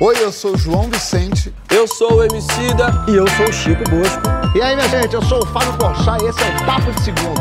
Oi, eu sou o João Vicente. Eu sou o Emicida. E eu sou o Chico Bosco. E aí, minha gente, eu sou o Fábio Porchat e esse é o Papo de Segunda.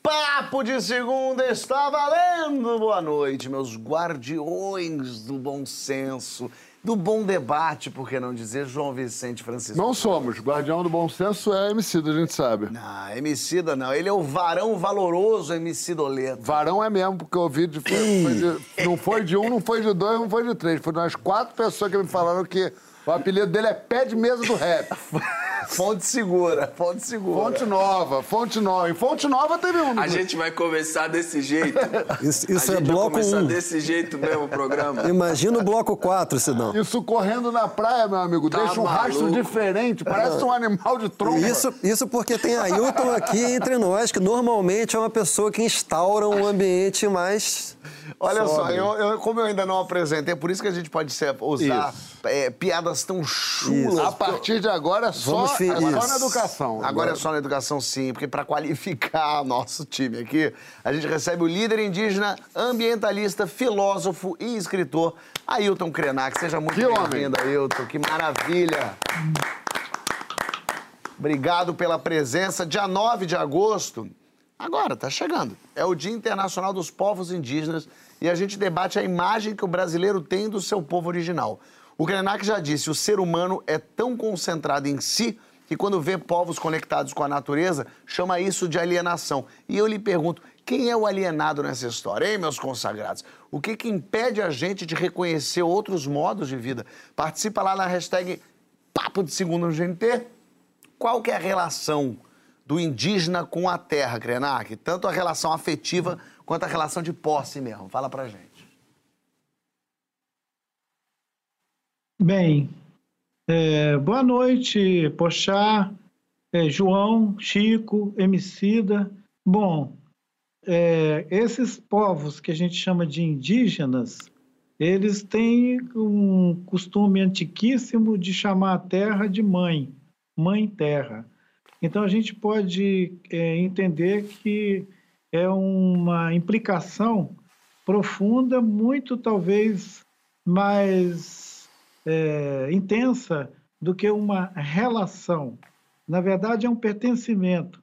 Papo de Segunda está valendo! Boa noite, meus guardiões do bom senso, do bom debate, por que não dizer, João Vicente Francisco. Não somos. Guardião do bom senso é Emicida, a gente sabe. Não, Emicida não. Ele é o varão valoroso Emicidoleto. Varão é mesmo, porque eu ouvi de, foi de- não foi de um, não foi de dois, não foi de três. Foi de umas quatro pessoas que me falaram que o apelido dele é pé de mesa do rap. Fonte segura, fonte segura. Fonte nova, fonte nova. Em fonte nova teve um. A gente vai começar desse jeito. Isso, a isso gente é bloco vai começar 1. desse jeito mesmo o programa. Imagina o bloco 4, senão. Isso correndo na praia, meu amigo. Tá Deixa um rastro maluco. diferente. Parece um animal de tromba. Isso, isso porque tem Ailton aqui entre nós, que normalmente é uma pessoa que instaura um ambiente mais. Olha só, eu, eu- como eu ainda não apresentei, é por isso que a gente pode ser- usar é, piadas tão chulas. A partir de agora é só, Fi- é só na educação. Agora é só na educação, sim, porque para qualificar nosso time aqui, a gente recebe o líder indígena, ambientalista, filósofo e escritor, Ailton Krenak. Seja muito bem-vindo, Ailton. Que maravilha. Obrigado pela presença. Dia 9 de agosto, agora, tá chegando. É o Dia Internacional dos Povos Indígenas e a gente debate a imagem que o brasileiro tem do seu povo original. O Krenak já disse, o ser humano é tão concentrado em si que quando vê povos conectados com a natureza, chama isso de alienação. E eu lhe pergunto, quem é o alienado nessa história, hein, meus consagrados? O que, que impede a gente de reconhecer outros modos de vida? Participa lá na hashtag Papo de Segunda no GNT. Qual que é a relação do indígena com a terra, Krenak? Tanto a relação afetiva quanto a relação de posse mesmo. Fala pra gente. Bem, é, boa noite, Pochá, é, João, Chico, Emicida. Bom, é, esses povos que a gente chama de indígenas, eles têm um costume antiquíssimo de chamar a terra de mãe, mãe terra. Então a gente pode é, entender que é uma implicação profunda, muito talvez mais é, intensa do que uma relação. Na verdade, é um pertencimento.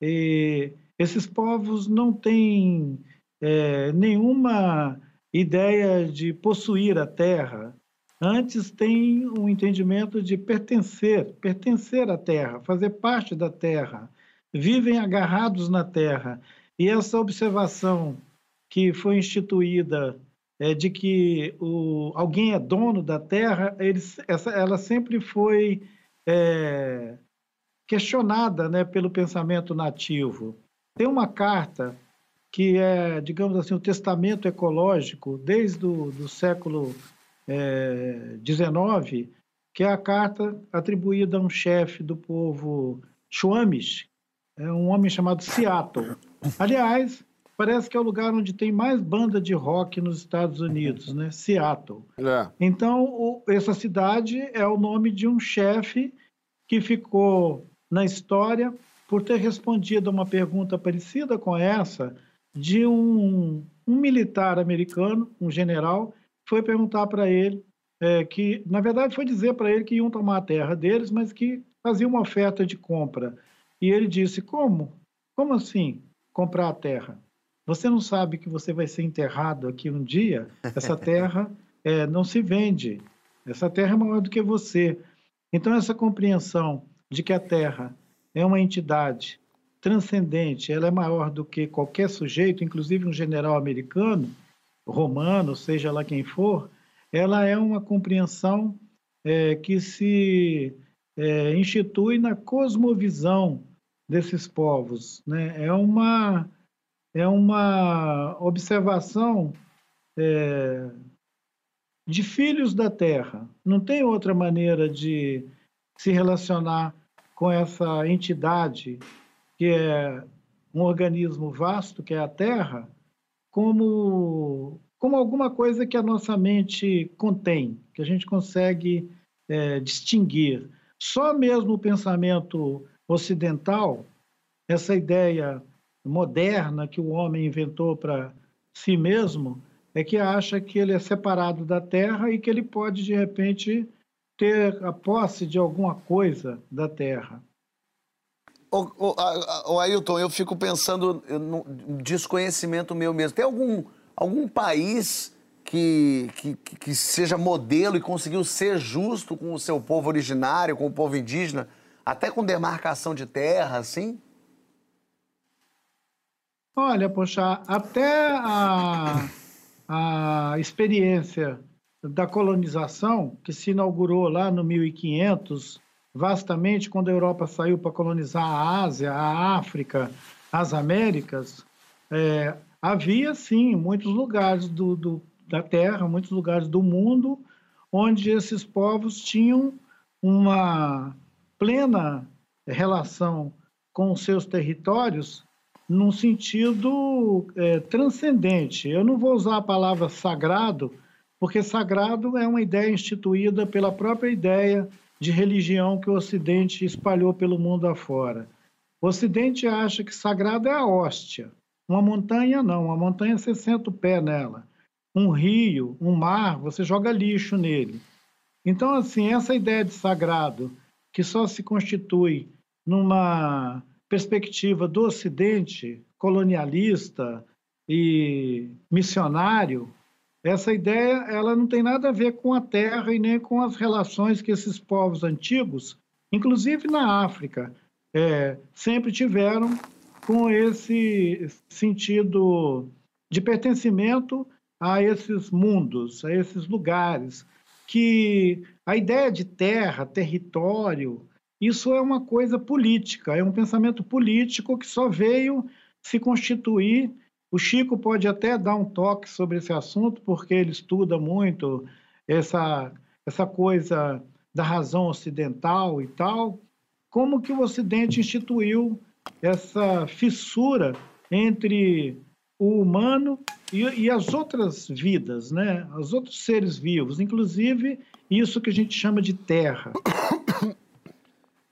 E esses povos não têm é, nenhuma ideia de possuir a terra. Antes têm um entendimento de pertencer, pertencer à terra, fazer parte da terra. Vivem agarrados na terra. E essa observação que foi instituída é, de que o, alguém é dono da terra, eles, essa, ela sempre foi é, questionada né, pelo pensamento nativo. Tem uma carta que é, digamos assim, o testamento ecológico desde o do século XIX, que é a carta atribuída a um chefe do povo Chuamis, é um homem chamado Seattle. Aliás, parece que é o lugar onde tem mais banda de rock nos Estados Unidos, né? Seattle. É. Então, o- essa cidade é o nome de um chefe que ficou na história por ter respondido a uma pergunta parecida com essa de um, um militar americano, um general, foi perguntar para ele é, que, na verdade, foi dizer para ele que iam tomar a terra deles, mas que fazia uma oferta de compra. E ele disse: Como? Como assim comprar a terra? Você não sabe que você vai ser enterrado aqui um dia? Essa terra é, não se vende. Essa terra é maior do que você. Então, essa compreensão de que a terra é uma entidade transcendente, ela é maior do que qualquer sujeito, inclusive um general americano, romano, seja lá quem for, ela é uma compreensão é, que se é, institui na cosmovisão desses povos. Né? É, uma, é uma observação é, de filhos da terra. Não tem outra maneira de se relacionar com essa entidade que é um organismo vasto, que é a Terra, como, como alguma coisa que a nossa mente contém, que a gente consegue é, distinguir. Só mesmo o pensamento ocidental, essa ideia moderna que o homem inventou para si mesmo, é que acha que ele é separado da terra e que ele pode, de repente, ter a posse de alguma coisa da terra. Ô, ô, ô, Ailton, eu fico pensando no desconhecimento meu mesmo. Tem algum, algum país que, que, que seja modelo e conseguiu ser justo com o seu povo originário, com o povo indígena, até com demarcação de terra, assim? Olha, poxa, até a, a experiência da colonização, que se inaugurou lá no 1500, vastamente quando a Europa saiu para colonizar a Ásia, a África, as Américas, é, havia sim muitos lugares do, do, da Terra, muitos lugares do mundo, onde esses povos tinham uma plena relação com os seus territórios num sentido é, transcendente. Eu não vou usar a palavra sagrado, porque sagrado é uma ideia instituída pela própria ideia de religião que o Ocidente espalhou pelo mundo afora. O Ocidente acha que sagrado é a hóstia. Uma montanha não, uma montanha você senta o pé nela. Um rio, um mar, você joga lixo nele. Então, assim, essa ideia de sagrado, que só se constitui numa perspectiva do Ocidente colonialista e missionário, essa ideia ela não tem nada a ver com a terra e nem com as relações que esses povos antigos, inclusive na África, é, sempre tiveram com esse sentido de pertencimento a esses mundos, a esses lugares, que a ideia de terra, território, isso é uma coisa política, é um pensamento político que só veio se constituir o Chico pode até dar um toque sobre esse assunto, porque ele estuda muito essa, essa coisa da razão ocidental e tal. Como que o Ocidente instituiu essa fissura entre o humano e, e, as outras vidas, né? Os outros seres vivos, inclusive isso que a gente chama de terra.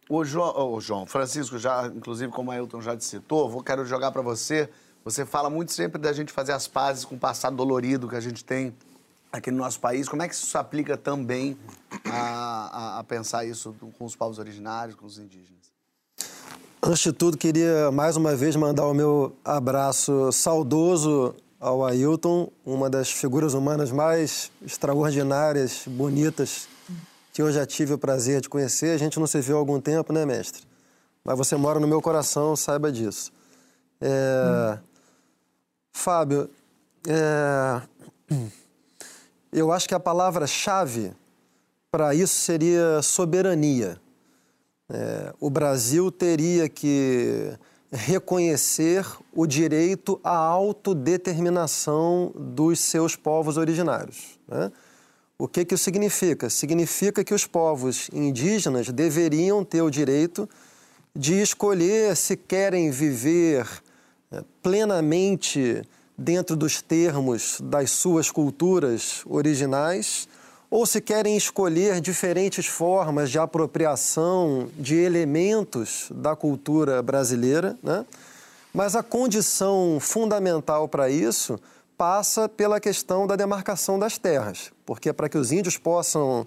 O João, o João Francisco, já, inclusive como o Ailton já te citou, vou, quero jogar para você você fala muito sempre da gente fazer as pazes com o passado dolorido que a gente tem aqui no nosso país. Como é que isso se aplica também a, a, a pensar isso com os povos originários, com os indígenas? Antes de tudo, queria mais uma vez mandar o meu abraço saudoso ao Ailton, uma das figuras humanas mais extraordinárias, bonitas que eu já tive o prazer de conhecer. A gente não se viu há algum tempo, né, mestre? Mas você mora no meu coração, saiba disso. É... Hum. Fábio, é... eu acho que a palavra-chave para isso seria soberania. É, o Brasil teria que reconhecer o direito à autodeterminação dos seus povos originários. Né? O que, que isso significa? Significa que os povos indígenas deveriam ter o direito de escolher se querem viver é, plenamente dentro dos termos das suas culturas originais, ou se querem escolher diferentes formas de apropriação de elementos da cultura brasileira, né? mas a condição fundamental para isso passa pela questão da demarcação das terras, porque para que os índios possam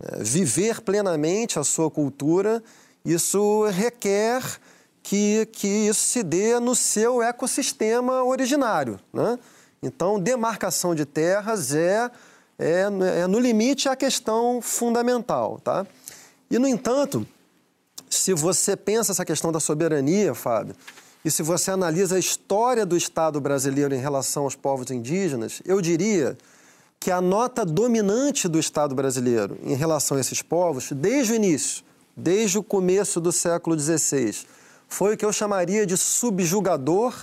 é, viver plenamente a sua cultura, isso requer que, que isso se dê no seu ecossistema originário. Né? Então, demarcação de terras é, é, é, no limite a questão fundamental. Tá? E, no entanto, se você pensa essa questão da soberania, Fábio, e se você analisa a história do Estado brasileiro em relação aos povos indígenas, eu diria que a nota dominante do Estado brasileiro em relação a esses povos, desde o início, desde o começo do século XVI, foi o que eu chamaria de subjugador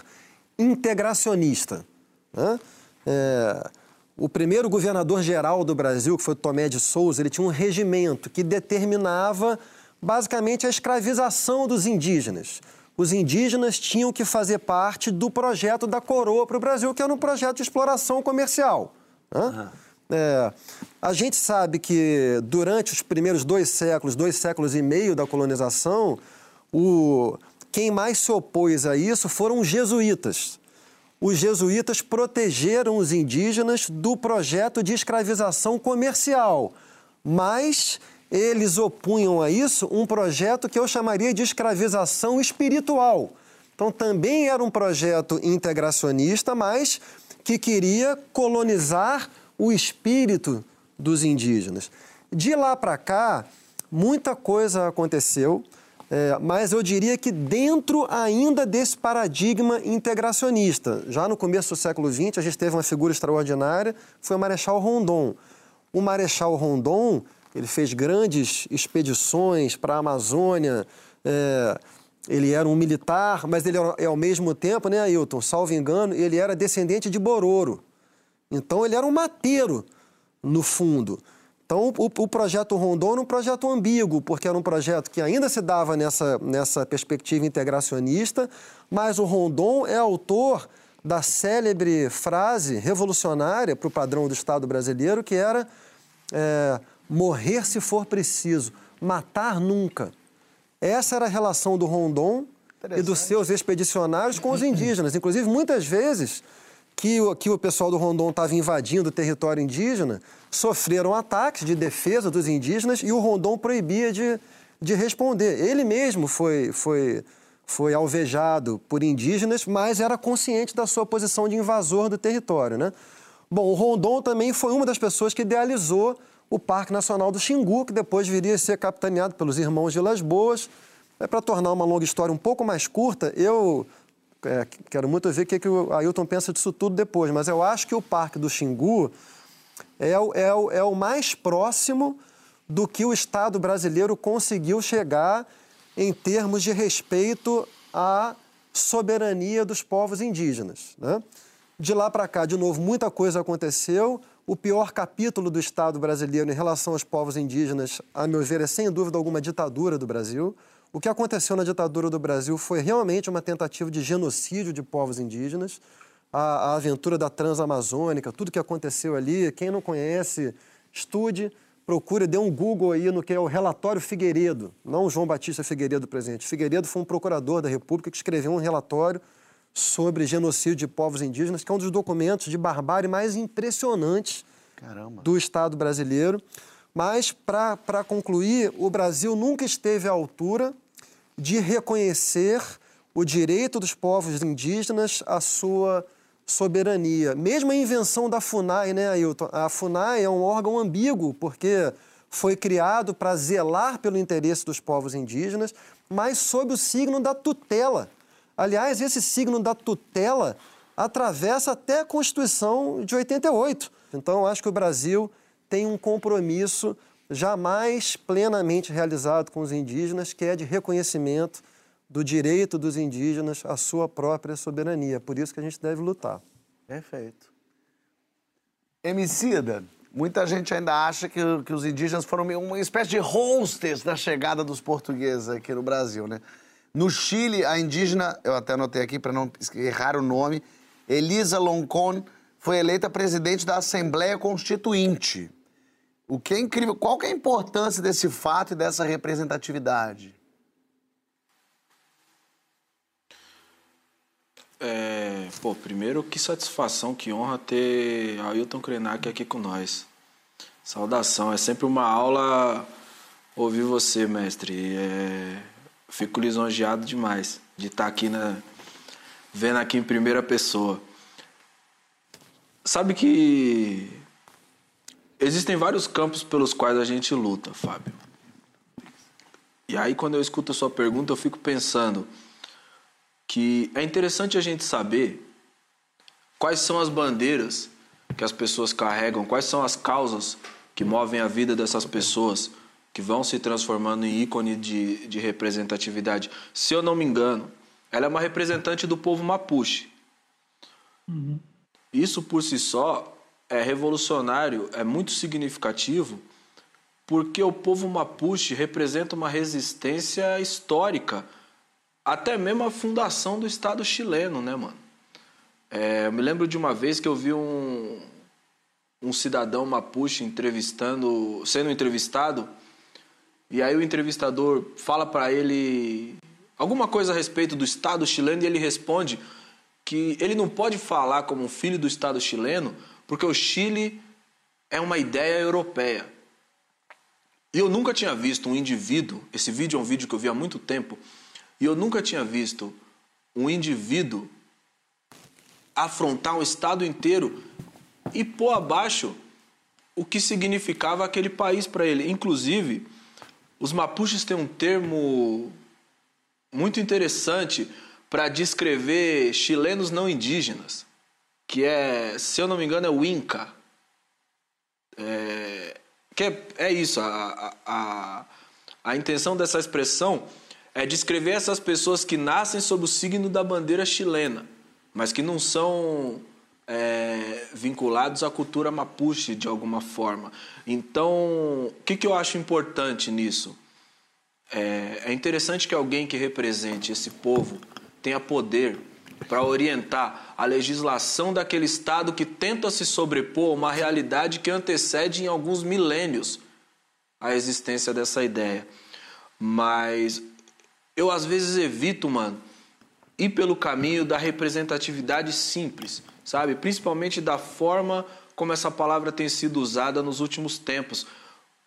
integracionista. Né? É, o primeiro governador-geral do Brasil, que foi Tomé de Souza, ele tinha um regimento que determinava basicamente a escravização dos indígenas. Os indígenas tinham que fazer parte do projeto da coroa para o Brasil, que era um projeto de exploração comercial. Né? Uhum. É, a gente sabe que durante os primeiros dois séculos, dois séculos e meio da colonização, o, quem mais se opôs a isso foram os jesuítas. os jesuítas protegeram os indígenas do projeto de escravização comercial, mas eles opunham a isso um projeto que eu chamaria de escravização espiritual. Então, também era um projeto integracionista, mas que queria colonizar o espírito dos indígenas. De lá para cá, muita coisa aconteceu. É, mas eu diria que dentro ainda desse paradigma integracionista. Já no começo do século XX, a gente teve uma figura extraordinária, foi o Marechal Rondon. O Marechal Rondon ele fez grandes expedições para a Amazônia, é, ele era um militar, mas ele era, ao mesmo tempo, né, Ailton, salvo engano, ele era descendente de Bororo. Então ele era um mateiro, no fundo. Então, o, o, projeto Rondon era um projeto ambíguo, porque era um projeto que ainda se dava nessa, nessa perspectiva integracionista, mas o Rondon é autor da célebre frase revolucionária para o padrão do Estado brasileiro, que era é, morrer se for preciso, matar nunca. Essa era a relação do Rondon e dos seus expedicionários com os indígenas. Inclusive, muitas vezes que o, que o pessoal do Rondon estava invadindo o território indígena, sofreram ataques de defesa dos indígenas e o Rondon proibia de, de responder. Ele mesmo foi, foi, foi alvejado por indígenas, mas era consciente da sua posição de invasor do território. Né? Bom, o Rondon também foi uma das pessoas que idealizou o Parque Nacional do Xingu, que depois viria a ser capitaneado pelos irmãos de Las Boas. É, Para tornar uma longa história um pouco mais curta, eu é, quero muito ver o que, que o Ailton pensa disso tudo depois, mas eu acho que o Parque do Xingu é, é, o, é o mais próximo do que o Estado brasileiro conseguiu chegar em termos de respeito à soberania dos povos indígenas. Né? De lá para cá, de novo, muita coisa aconteceu. O pior capítulo do Estado brasileiro em relação aos povos indígenas, a meu ver, é sem dúvida alguma a ditadura do Brasil. O que aconteceu na ditadura do Brasil foi realmente uma tentativa de genocídio de povos indígenas. A, a aventura da Transamazônica, tudo que aconteceu ali, quem não conhece, estude, procure, dê um Google aí no que é o relatório Figueiredo, não João Batista Figueiredo presente. Figueiredo foi um procurador da República que escreveu um relatório sobre genocídio de povos indígenas, que é um dos documentos de barbárie mais impressionantes Caramba. do Estado brasileiro. Mas, para concluir, o Brasil nunca esteve à altura de reconhecer o direito dos povos indígenas à sua soberania. Mesmo a invenção da FUNAI, né, Ailton? A FUNAI é um órgão ambíguo, porque foi criado para zelar pelo interesse dos povos indígenas, mas sob o signo da tutela. Aliás, esse signo da tutela atravessa até a Constituição de 88. Então, acho que o Brasil tem um compromisso jamais plenamente realizado com os indígenas, que é de reconhecimento do direito dos indígenas à sua própria soberania. Por isso que a gente deve lutar. Perfeito. Emicida, muita gente ainda acha que, que os indígenas foram uma espécie de hostess da chegada dos portugueses aqui no Brasil, né? No Chile, a indígena, eu até anotei aqui para não errar o nome, Elisa Loncon, foi eleita presidente da Assembleia Constituinte. O que é incrível. Qual que é a importância desse fato e dessa representatividade? É, pô, primeiro, que satisfação, que honra ter Ailton Krenak aqui com nós. Saudação, é sempre uma aula ouvir você, mestre. É, fico lisonjeado demais de estar aqui na, vendo aqui em primeira pessoa. Sabe que Existem vários campos pelos quais a gente luta, Fábio. E aí, quando eu escuto a sua pergunta, eu fico pensando que é interessante a gente saber quais são as bandeiras que as pessoas carregam, quais são as causas que movem a vida dessas pessoas que vão se transformando em ícone de, de representatividade. Se eu não me engano, ela é uma representante do povo Mapuche. Uhum. Isso por si só é revolucionário, é muito significativo, porque o povo mapuche representa uma resistência histórica, até mesmo a fundação do Estado chileno, né, mano? É, eu me lembro de uma vez que eu vi um, um cidadão mapuche entrevistando, sendo entrevistado, e aí o entrevistador fala para ele alguma coisa a respeito do Estado chileno e ele responde que ele não pode falar como um filho do Estado chileno, porque o Chile é uma ideia europeia. E eu nunca tinha visto um indivíduo, esse vídeo é um vídeo que eu vi há muito tempo, e eu nunca tinha visto um indivíduo afrontar um Estado inteiro e pôr abaixo o que significava aquele país para ele. Inclusive, os mapuches têm um termo muito interessante para descrever chilenos não indígenas, que é, se eu não me engano, é o Inca. É, que é, é isso, a, a, a intenção dessa expressão é descrever essas pessoas que nascem sob o signo da bandeira chilena, mas que não são é, vinculados à cultura mapuche de alguma forma. Então, o que, que eu acho importante nisso? É, é interessante que alguém que represente esse povo tenha poder para orientar a legislação daquele Estado que tenta se sobrepor a uma realidade que antecede em alguns milênios a existência dessa ideia. Mas eu às vezes evito, mano, ir pelo caminho da representatividade simples sabe? Principalmente da forma como essa palavra tem sido usada nos últimos tempos.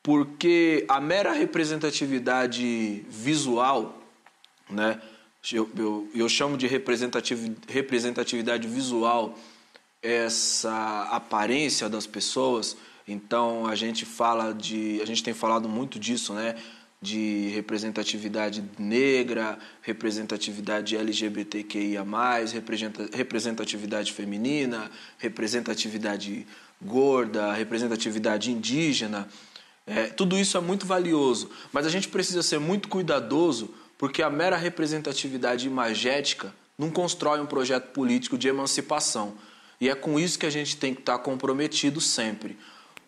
Porque a mera representatividade visual, né? Eu, eu, eu chamo de representativ, representatividade visual essa aparência das pessoas. Então a gente fala de, a gente tem falado muito disso, né? De representatividade negra, representatividade LGBTQIA, representatividade feminina, representatividade gorda, representatividade indígena. É, tudo isso é muito valioso, mas a gente precisa ser muito cuidadoso porque a mera representatividade imagética não constrói um projeto político de emancipação. E é com isso que a gente tem que estar comprometido sempre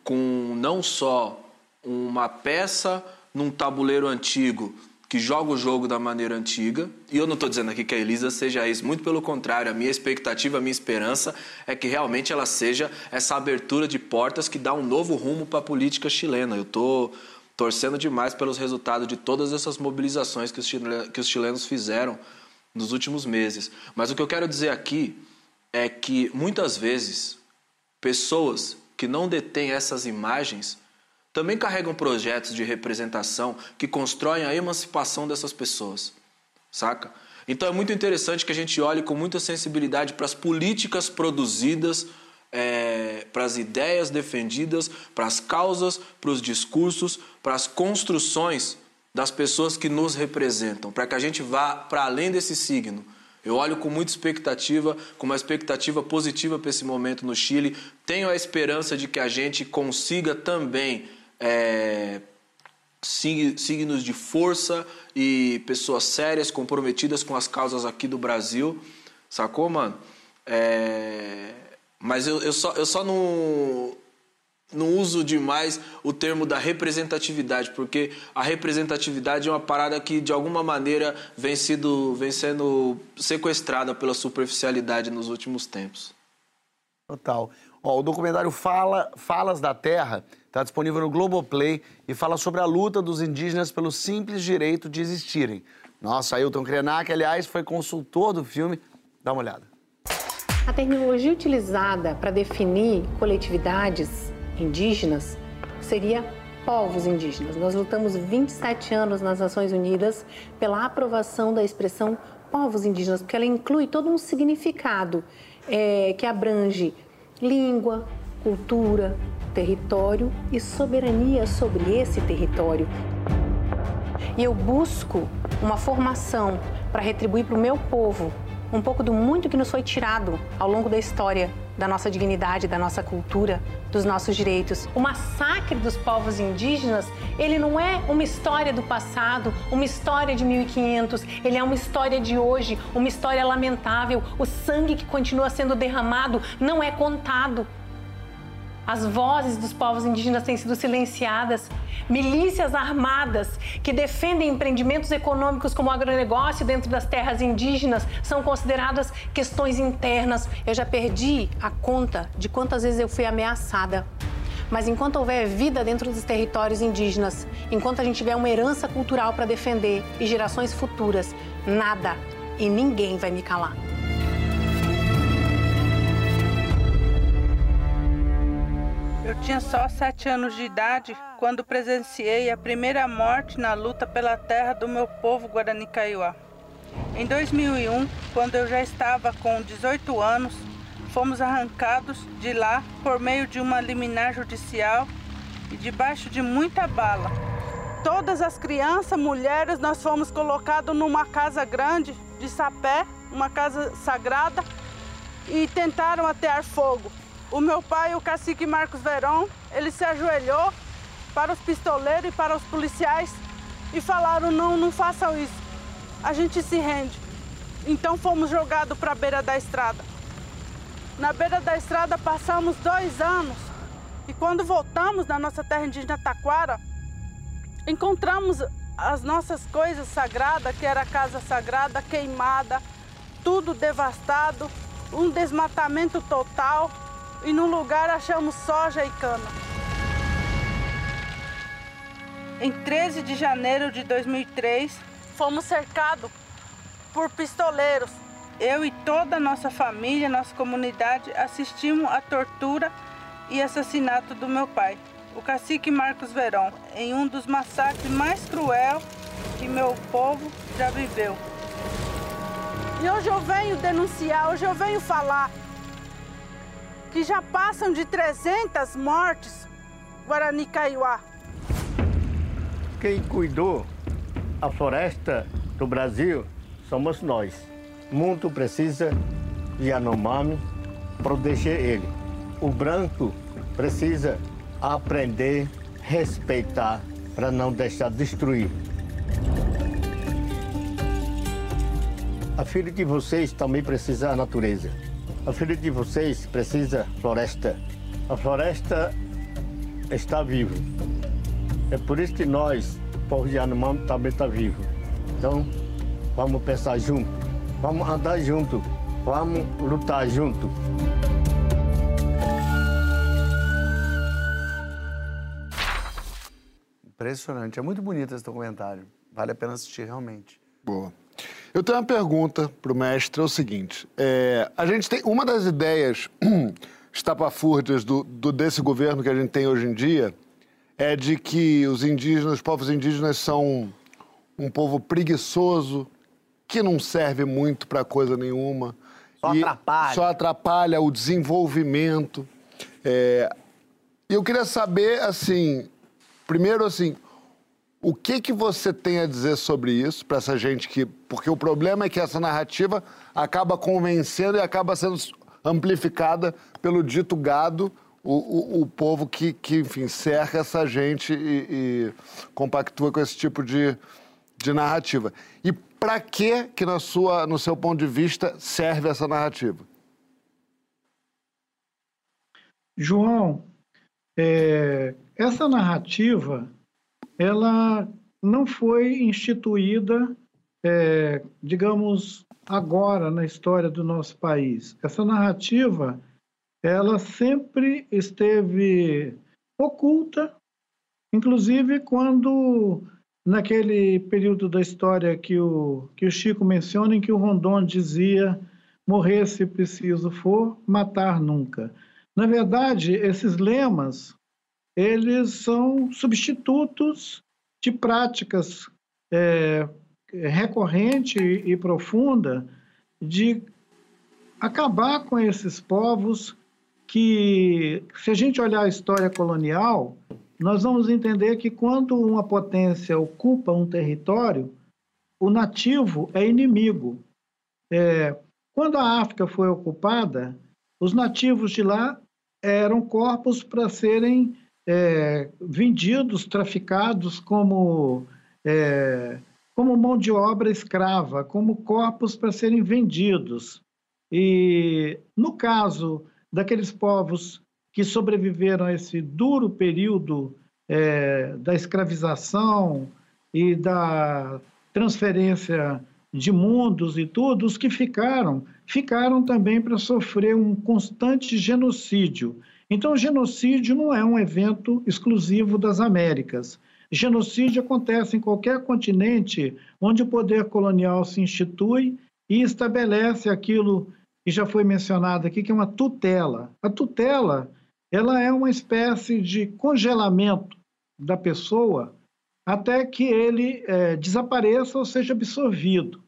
com não só uma peça num tabuleiro antigo que joga o jogo da maneira antiga. E eu não estou dizendo aqui que a Elisa seja isso, muito pelo contrário, a minha expectativa, a minha esperança é que realmente ela seja essa abertura de portas que dá um novo rumo para a política chilena. Eu estou torcendo demais pelos resultados de todas essas mobilizações que os, chilenos, que os chilenos fizeram nos últimos meses. Mas o que eu quero dizer aqui é que muitas vezes pessoas que não detêm essas imagens também carregam projetos de representação que constroem a emancipação dessas pessoas, saca? Então é muito interessante que a gente olhe com muita sensibilidade para as políticas produzidas, é, para as ideias defendidas, para as causas, para os discursos, para as construções das pessoas que nos representam, para que a gente vá para além desse signo. Eu olho com muita expectativa, com uma expectativa positiva para esse momento no Chile. Tenho a esperança de que a gente consiga também é, signos de força e pessoas sérias, comprometidas com as causas aqui do Brasil, sacou, mano? É, mas eu, eu, só, eu só não, não uso demais o termo da representatividade, porque a representatividade é uma parada que de alguma maneira vem, sido, vem sendo sequestrada pela superficialidade nos últimos tempos. Total. Ó, o documentário Fala, Falas da Terra Está disponível no Globoplay e fala sobre a luta dos indígenas pelo simples direito de existirem. Nossa, Ailton Krenak, aliás, foi consultor do filme. Dá uma olhada. A terminologia utilizada para definir coletividades indígenas seria povos indígenas. Nós lutamos 27 anos nas Nações Unidas pela aprovação da expressão povos indígenas, porque ela inclui todo um significado é, que abrange língua, cultura, território e soberania sobre esse território. E eu busco uma formação para retribuir para o meu povo um pouco do muito que nos foi tirado ao longo da história, da nossa dignidade, da nossa cultura, dos nossos direitos. O massacre dos povos indígenas, ele não é uma história do passado, uma história de 1500, ele é uma história de hoje, uma história lamentável. O sangue que continua sendo derramado não é contado. As vozes dos povos indígenas têm sido silenciadas. Milícias armadas que defendem empreendimentos econômicos como agronegócio dentro das terras indígenas são consideradas questões internas. Eu já perdi a conta de quantas vezes eu fui ameaçada. Mas enquanto houver vida dentro dos territórios indígenas, enquanto a gente tiver uma herança cultural para defender e gerações futuras, nada e ninguém vai me calar. Eu tinha só sete anos de idade quando presenciei a primeira morte na luta pela terra do meu povo Guarani Kaiowá. Em 2001, quando eu já estava com 18 anos, fomos arrancados de lá por meio de uma liminar judicial e debaixo de muita bala. Todas as crianças, mulheres, nós fomos colocados numa casa grande de sapé, uma casa sagrada, e tentaram atear fogo. O meu pai, o cacique Marcos Verón, ele se ajoelhou para os pistoleiros e para os policiais e falaram: não, não façam isso. A gente se rende. Então fomos jogados para a beira da estrada. Na beira da estrada passamos dois anos e quando voltamos na nossa terra indígena Taquara, encontramos as nossas coisas sagradas, que era a casa sagrada queimada, tudo devastado, um desmatamento total e no lugar achamos soja e cana. Em 13 de janeiro de 2003, fomos cercados por pistoleiros. Eu e toda a nossa família, nossa comunidade, assistimos à tortura e assassinato do meu pai, o cacique Marcos Verón, em um dos massacres mais cruel que meu povo já viveu. E hoje eu venho denunciar, hoje eu venho falar que já passam de 300 mortes Guarani Kaiowá. Quem cuidou a floresta do Brasil somos nós. O mundo precisa de Yanomami proteger ele. O branco precisa aprender, respeitar, para não deixar destruir. A filha de vocês também precisa da natureza. A filha de vocês precisa floresta. A floresta está viva. É por isso que nós, povo de Yanomami, também está vivo. Então, vamos pensar junto, vamos andar junto, vamos lutar junto. Impressionante. É muito bonito esse documentário. Vale a pena assistir, realmente. Boa. Eu tenho uma pergunta para o mestre, é o seguinte. É, a gente tem uma das ideias estapafúrdias do, do, desse governo que a gente tem hoje em dia é de que os indígenas, os povos indígenas são um povo preguiçoso, que não serve muito para coisa nenhuma. Só atrapalha. Só atrapalha o desenvolvimento. É, eu queria saber, assim, primeiro, assim, o que que você tem a dizer sobre isso para essa gente que, porque o problema é que essa narrativa acaba convencendo e acaba sendo amplificada pelo dito gado, o, o, o povo que, que, enfim, cerca essa gente e, e compactua com esse tipo de, de narrativa. E para que, que na sua, no seu ponto de vista, serve essa narrativa? João, é, essa narrativa, ela não foi instituída, é, digamos, agora na história do nosso país. Essa narrativa, ela sempre esteve oculta, inclusive quando naquele período da história que o, que o Chico menciona, em que o Rondon dizia morrer se preciso for, matar nunca. Na verdade, esses lemas, eles são substitutos de práticas é, recorrente e profunda de acabar com esses povos que, se a gente olhar a história colonial, nós vamos entender que quando uma potência ocupa um território, o nativo é inimigo. É, quando a África foi ocupada, os nativos de lá eram corpos para serem é, vendidos, traficados como, é, como mão de obra escrava, como corpos para serem vendidos. E no caso daqueles povos que sobreviveram a esse duro período é, da escravização e da transferência de mundos e tudo, os que ficaram, ficaram também para sofrer um constante genocídio. Então, genocídio não é um evento exclusivo das Américas. Genocídio acontece em qualquer continente onde o poder colonial se institui e estabelece aquilo que já foi mencionado aqui, que é uma tutela. A tutela ela é uma espécie de congelamento da pessoa até que ele é, desapareça ou seja absorvido.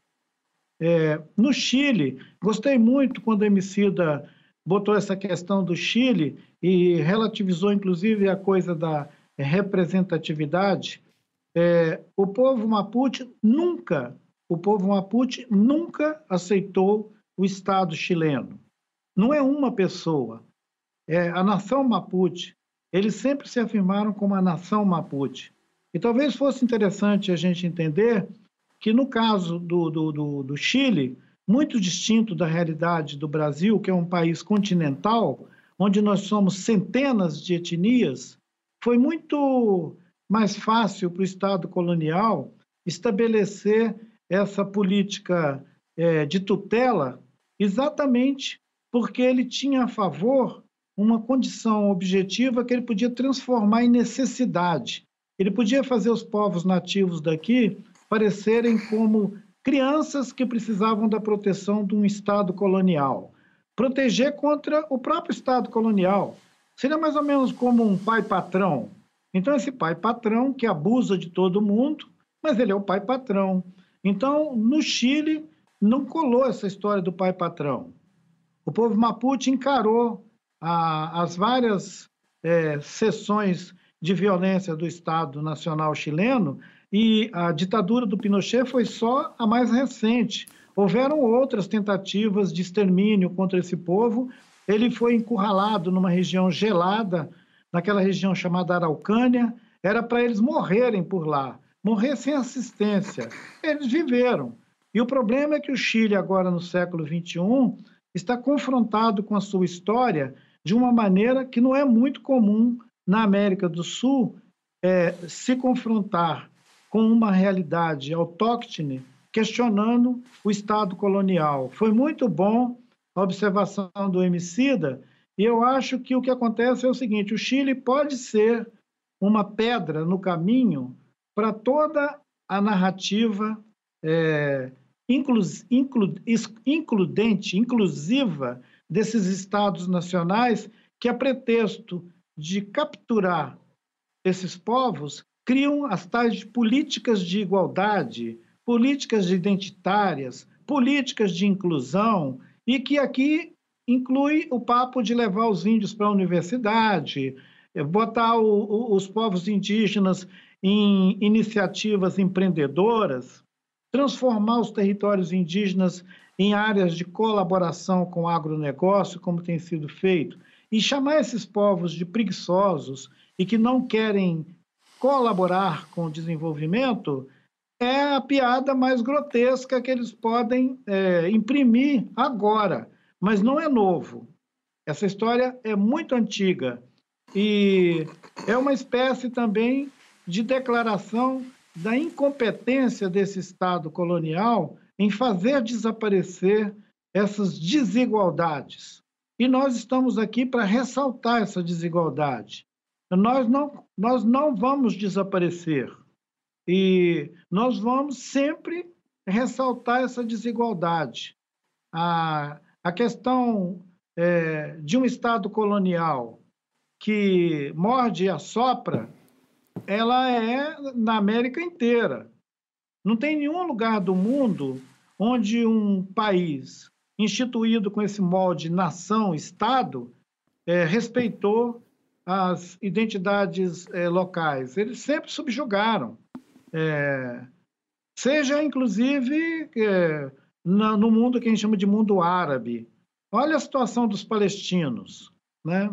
É, no Chile, gostei muito quando o Emicida botou essa questão do Chile e relativizou, inclusive, a coisa da representatividade. É, o povo Mapuche nunca, o povo Mapuche nunca aceitou o Estado chileno. Não é uma pessoa. É a nação Mapuche. Eles sempre se afirmaram como a nação Mapuche. E talvez fosse interessante a gente entender que, no caso do, do, do, do Chile, muito distinto da realidade do Brasil, que é um país continental, onde nós somos centenas de etnias, foi muito mais fácil para o Estado colonial estabelecer essa política é, de tutela, exatamente porque ele tinha a favor uma condição objetiva que ele podia transformar em necessidade. Ele podia fazer os povos nativos daqui parecerem como crianças que precisavam da proteção de um Estado colonial. Proteger contra o próprio Estado colonial. Seria mais ou menos como um pai patrão. Então, esse pai patrão que abusa de todo mundo, mas ele é o pai patrão. Então, no Chile, não colou essa história do pai patrão. O povo Mapuche encarou a, as várias é, sessões de violência do Estado Nacional chileno e a ditadura do Pinochet foi só a mais recente. Houveram outras tentativas de extermínio contra esse povo. Ele foi encurralado numa região gelada, naquela região chamada Araucânia. Era para eles morrerem por lá, morrer sem assistência. Eles viveram. E o problema é que o Chile, agora no século XXI, está confrontado com a sua história de uma maneira que não é muito comum na América do Sul é, se confrontar com uma realidade autóctone, questionando o Estado colonial. Foi muito bom a observação do Emicida, e eu acho que o que acontece é o seguinte: o Chile pode ser uma pedra no caminho para toda a narrativa é, inclu, inclu, includente, inclusiva desses estados nacionais que, a pretexto de capturar esses povos, criam as tais políticas de igualdade, políticas identitárias, políticas de inclusão, e que aqui inclui o papo de levar os índios para a universidade, eh, botar o, o, os povos indígenas em iniciativas empreendedoras, transformar os territórios indígenas em áreas de colaboração com o agronegócio, como tem sido feito, e chamar esses povos de preguiçosos e que não querem colaborar com o desenvolvimento é a piada mais grotesca que eles podem é, imprimir agora, mas não é novo. Essa história é muito antiga e é uma espécie também de declaração da incompetência desse Estado colonial em fazer desaparecer essas desigualdades. E nós estamos aqui para ressaltar essa desigualdade. Nós não, nós não vamos desaparecer. E nós vamos sempre ressaltar essa desigualdade. A, a questão é, de um Estado colonial que morde e assopra, ela é na América inteira. Não tem nenhum lugar do mundo onde um país instituído com esse molde nação-estado é, respeitou as identidades é, locais. Eles sempre subjugaram. É, seja, inclusive, é, na, no mundo que a gente chama de mundo árabe. Olha a situação dos palestinos. Né?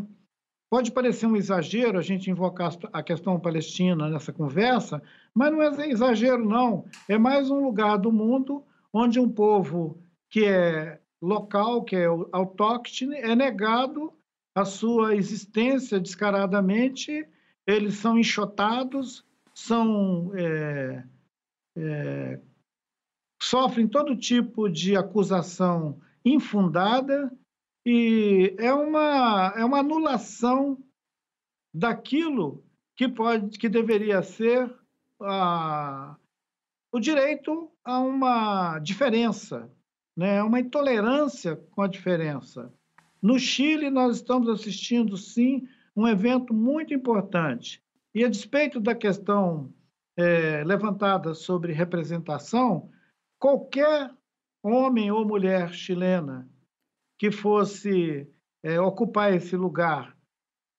Pode parecer um exagero a gente invocar a questão palestina nessa conversa, mas não é exagero, não. É mais um lugar do mundo onde um povo que é local, que é autóctone, é negado a sua existência descaradamente, eles são enxotados, são é, é, sofrem todo tipo de acusação infundada e é uma, é uma anulação daquilo que pode que deveria ser a, o direito a uma diferença, né? uma intolerância com a diferença. No Chile, nós estamos assistindo, sim, um evento muito importante. E a despeito da questão é, levantada sobre representação, qualquer homem ou mulher chilena que fosse é, ocupar esse lugar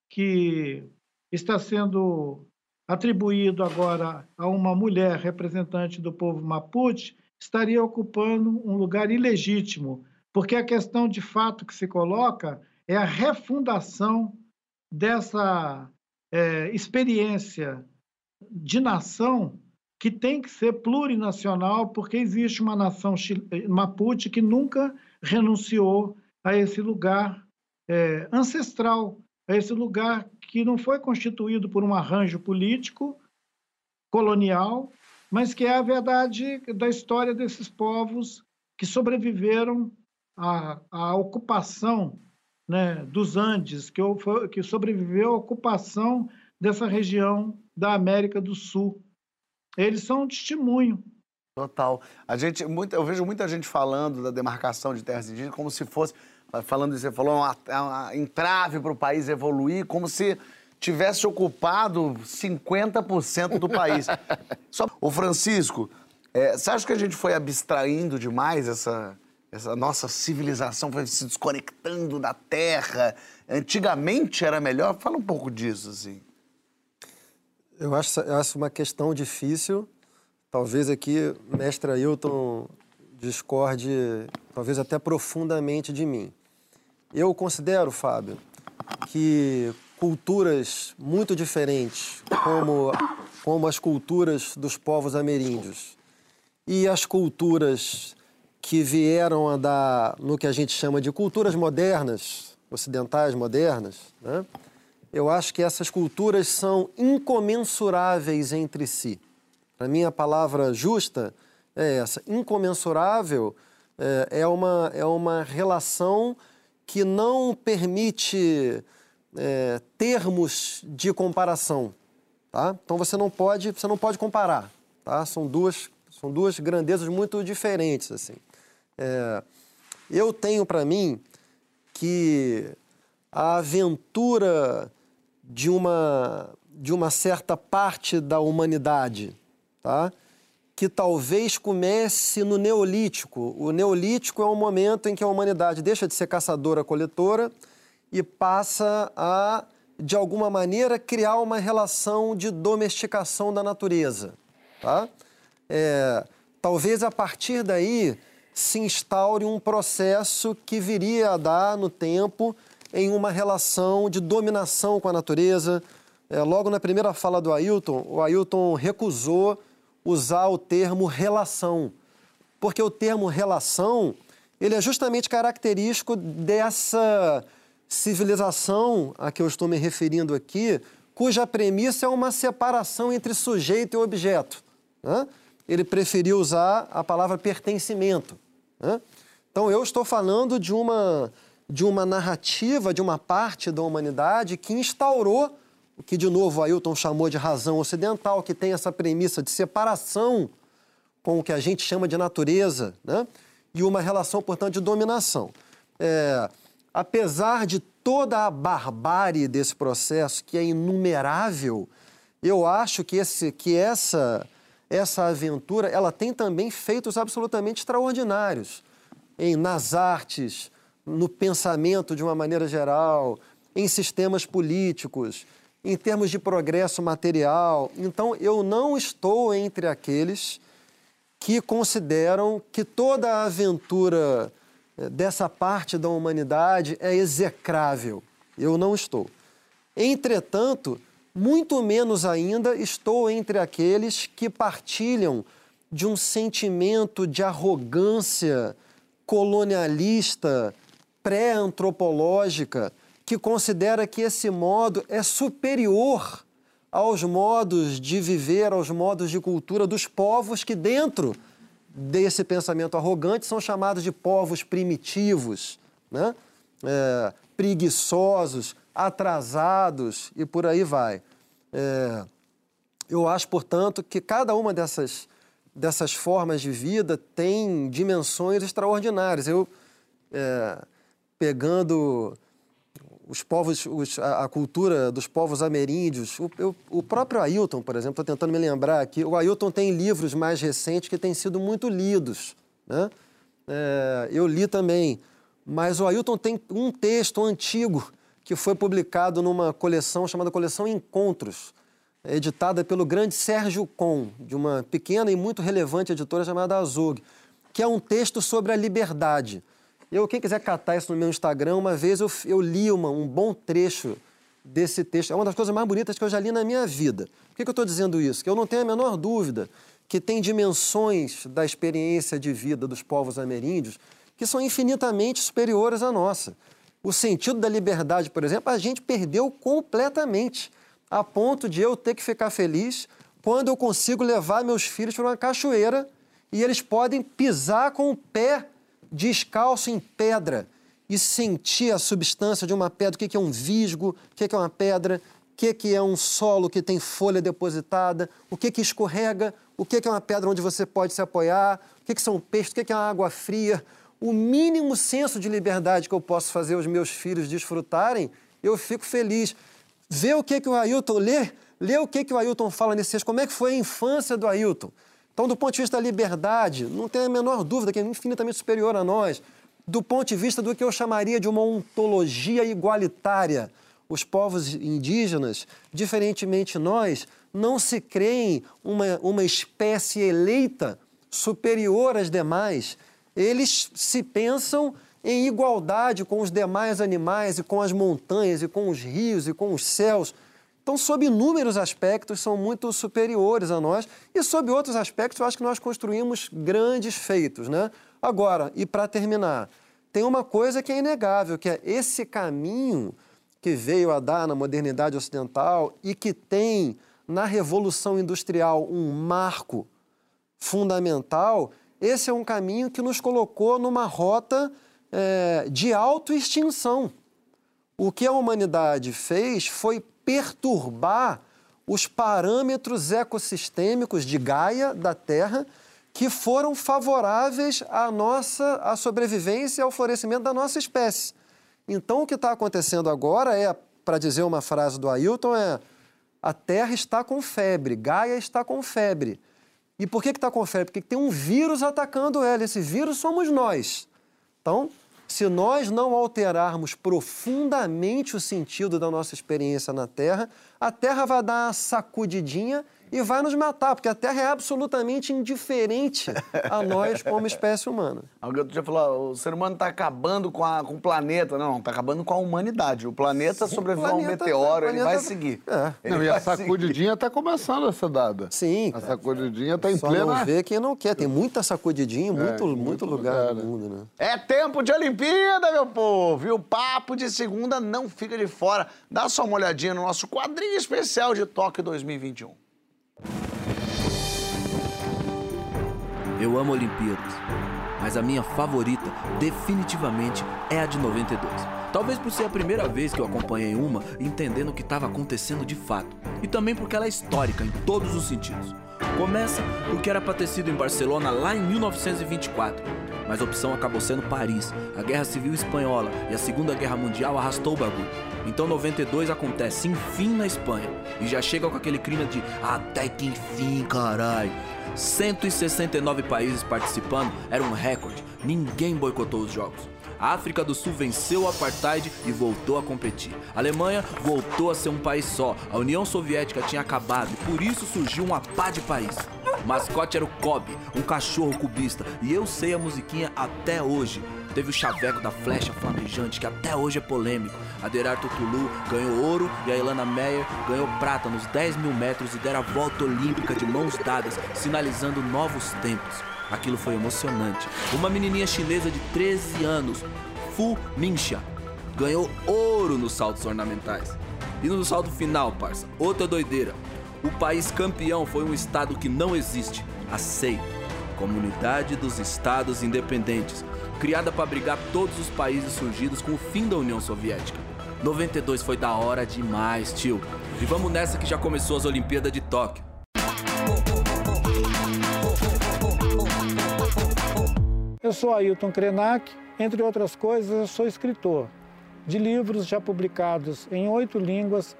que está sendo atribuído agora a uma mulher representante do povo Mapuche, estaria ocupando um lugar ilegítimo, porque a questão de fato que se coloca é a refundação dessa é, experiência de nação que tem que ser plurinacional, porque existe uma nação Mapuche que nunca renunciou a esse lugar é, ancestral, a esse lugar que não foi constituído por um arranjo político colonial, mas que é a verdade da história desses povos que sobreviveram à, à ocupação né, dos Andes, que, que sobreviveu à ocupação dessa região da América do Sul. Eles são um testemunho. Total. A gente, muita, eu vejo muita gente falando da demarcação de terras indígenas como se fosse, falando isso, você falou, uma, uma entrave para o país evoluir, como se tivesse ocupado 50% do país. Só, o Francisco, é, você acha que a gente foi abstraindo demais essa, essa nossa civilização, foi se desconectando da terra? Antigamente era melhor? Fala um pouco disso, assim. Eu acho, eu acho uma questão difícil. Talvez aqui, mestre Ailton discorde, talvez até profundamente de mim. Eu considero, Fábio, que culturas muito diferentes, como, como as culturas dos povos ameríndios e as culturas que vieram a dar no que a gente chama de culturas modernas, ocidentais modernas, né? eu acho que essas culturas são incomensuráveis entre si. Para mim, a palavra justa é essa. Incomensurável é, é, uma, é uma relação que não permite é, termos de comparação. Tá? Então você não pode, você não pode comparar. Tá? São, duas, são duas grandezas muito diferentes. assim. É, eu tenho para mim que a aventura de uma, de uma certa parte da humanidade, tá? que talvez comece no Neolítico. O Neolítico é um momento em que a humanidade deixa de ser caçadora-coletora e passa a, de alguma maneira, criar uma relação de domesticação da natureza. Tá? É, talvez a partir daí se instaure um processo que viria a dar no tempo em uma relação de dominação com a natureza. É, logo na primeira fala do Ailton, o Ailton recusou usar o termo relação, porque o termo relação ele é justamente característico dessa civilização a que eu estou me referindo aqui, cuja premissa é uma separação entre sujeito e objeto. Né? Ele preferiu usar a palavra pertencimento. Né? Então eu estou falando de uma de uma narrativa de uma parte da humanidade que instaurou o que, de novo, Ailton chamou de razão ocidental, que tem essa premissa de separação com o que a gente chama de natureza, né? e uma relação, portanto, de dominação. É, apesar de toda a barbárie desse processo, que é inumerável, eu acho que, esse, que essa, essa aventura ela tem também feitos absolutamente extraordinários em, nas artes, no pensamento de uma maneira geral, em sistemas políticos, em termos de progresso material. Então, eu não estou entre aqueles que consideram que toda a aventura eh, dessa parte da humanidade é execrável. Eu não estou. Entretanto, muito menos ainda estou entre aqueles que partilham de um sentimento de arrogância colonialista pré-antropológica que considera que esse modo é superior aos modos de viver, aos modos de cultura dos povos que, dentro desse pensamento arrogante, são chamados de povos primitivos, né? É, preguiçosos, atrasados e por aí vai. É, eu acho, portanto, que cada uma dessas, dessas formas de vida tem dimensões extraordinárias. Eu. É, pegando os povos, os, a, a, cultura dos povos ameríndios. O, eu, o próprio Ailton, por exemplo, estou tentando me lembrar aqui, o Ailton tem livros mais recentes que têm sido muito lidos. Né? É, eu li também, mas o Ailton tem um texto antigo que foi publicado numa coleção chamada Coleção Encontros, editada pelo grande Sérgio Com, de uma pequena e muito relevante editora chamada Azog, que é um texto sobre a liberdade. Eu, quem quiser catar isso no meu Instagram, uma vez eu, eu li uma, um bom trecho desse texto. É uma das coisas mais bonitas que eu já li na minha vida. Por que, que eu estou dizendo isso? Que eu não tenho a menor dúvida que tem dimensões da experiência de vida dos povos ameríndios que são infinitamente superiores à nossa. O sentido da liberdade, por exemplo, a gente perdeu completamente, a ponto de eu ter que ficar feliz quando eu consigo levar meus filhos para uma cachoeira e eles podem pisar com o pé descalço em pedra e sentir a substância de uma pedra, o que é um visgo, o que é uma pedra, o que é um solo que tem folha depositada, o que escorrega, o que é uma pedra onde você pode se apoiar, o que são peixes, o que é uma água fria. O mínimo senso de liberdade que eu posso fazer os meus filhos desfrutarem, eu fico feliz. Vê o que, que o Ailton lê, lê o que, que o Ailton fala nesse texto, como é que foi a infância do Ailton. Então, do ponto de vista da liberdade, não tem a menor dúvida que é infinitamente superior a nós. Do ponto de vista do que eu chamaria de uma ontologia igualitária, os povos indígenas, diferentemente nós, não se creem uma, uma espécie eleita superior às demais. Eles se pensam em igualdade com os demais animais e com as montanhas e com os rios e com os céus. Então, sob inúmeros aspectos, são muito superiores a nós e, sob outros aspectos, eu acho que nós construímos grandes feitos. Né? Agora, e para terminar, tem uma coisa que é inegável, que é esse caminho que veio a dar na modernidade ocidental e que tem na Revolução Industrial um marco fundamental, esse é um caminho que nos colocou numa rota é, de autoextinção. O que a humanidade fez foi perturbar os parâmetros ecossistêmicos de Gaia, da Terra, que foram favoráveis à nossa à sobrevivência e ao florescimento da nossa espécie. Então, o que está acontecendo agora é, para dizer uma frase do Ailton, é a Terra está com febre, Gaia está com febre. E por que está com febre? Porque tem um vírus atacando ela. Esse vírus somos nós. Então, se nós não alterarmos profundamente o sentido da nossa experiência na Terra, a Terra vai dar uma sacudidinha e vai nos matar, porque a Terra é absolutamente indiferente a nós como espécie humana. Alguém já falou, o ser humano está acabando com, a, com o planeta. Não, está acabando com a humanidade. O planeta sobreviveu a um meteoro, ele vai seguir. É. Não, e a sacudidinha está começando a ser dada. Sim. A sacudidinha está em Só plena... não vê quem não quer. Tem muita sacudidinha, muito, é, muito, muito lugar, lugar no mundo, né? É tempo de Olimpíada, meu povo! E o papo de segunda não fica de fora. Dá só uma olhadinha no nosso quadrinho especial de Tóquio 2021. Eu amo Olimpíadas, mas a minha favorita definitivamente é a de 92. Talvez por ser a primeira vez que eu acompanhei uma entendendo o que estava acontecendo de fato, e também porque ela é histórica em todos os sentidos. Começa porque era para ter sido em Barcelona lá em 1924, mas a opção acabou sendo Paris. A Guerra Civil Espanhola e a Segunda Guerra Mundial arrastou o bagulho. Então 92 acontece enfim na Espanha e já chega com aquele clima de até que enfim, carai. 169 países participando era um recorde. Ninguém boicotou os jogos. A África do Sul venceu o apartheid e voltou a competir. A Alemanha voltou a ser um país só. A União Soviética tinha acabado e por isso surgiu uma pá de país. O mascote era o Kobe, um cachorro cubista, e eu sei a musiquinha até hoje. Teve o chaveco da flecha flamejante, que até hoje é polêmico. A Derarto Tulu ganhou ouro e a Ilana Meyer ganhou prata nos 10 mil metros e deram a volta olímpica de mãos dadas, sinalizando novos tempos. Aquilo foi emocionante. Uma menininha chinesa de 13 anos, Fu Minxia, ganhou ouro nos saltos ornamentais. E no salto final, parça, outra doideira. O país campeão foi um estado que não existe, aceito. Comunidade dos Estados Independentes, criada para abrigar todos os países surgidos com o fim da União Soviética. 92 foi da hora demais, tio. E vamos nessa que já começou as Olimpíadas de Tóquio. Eu sou Ailton Krenak, entre outras coisas, eu sou escritor. de livros já publicados em oito línguas,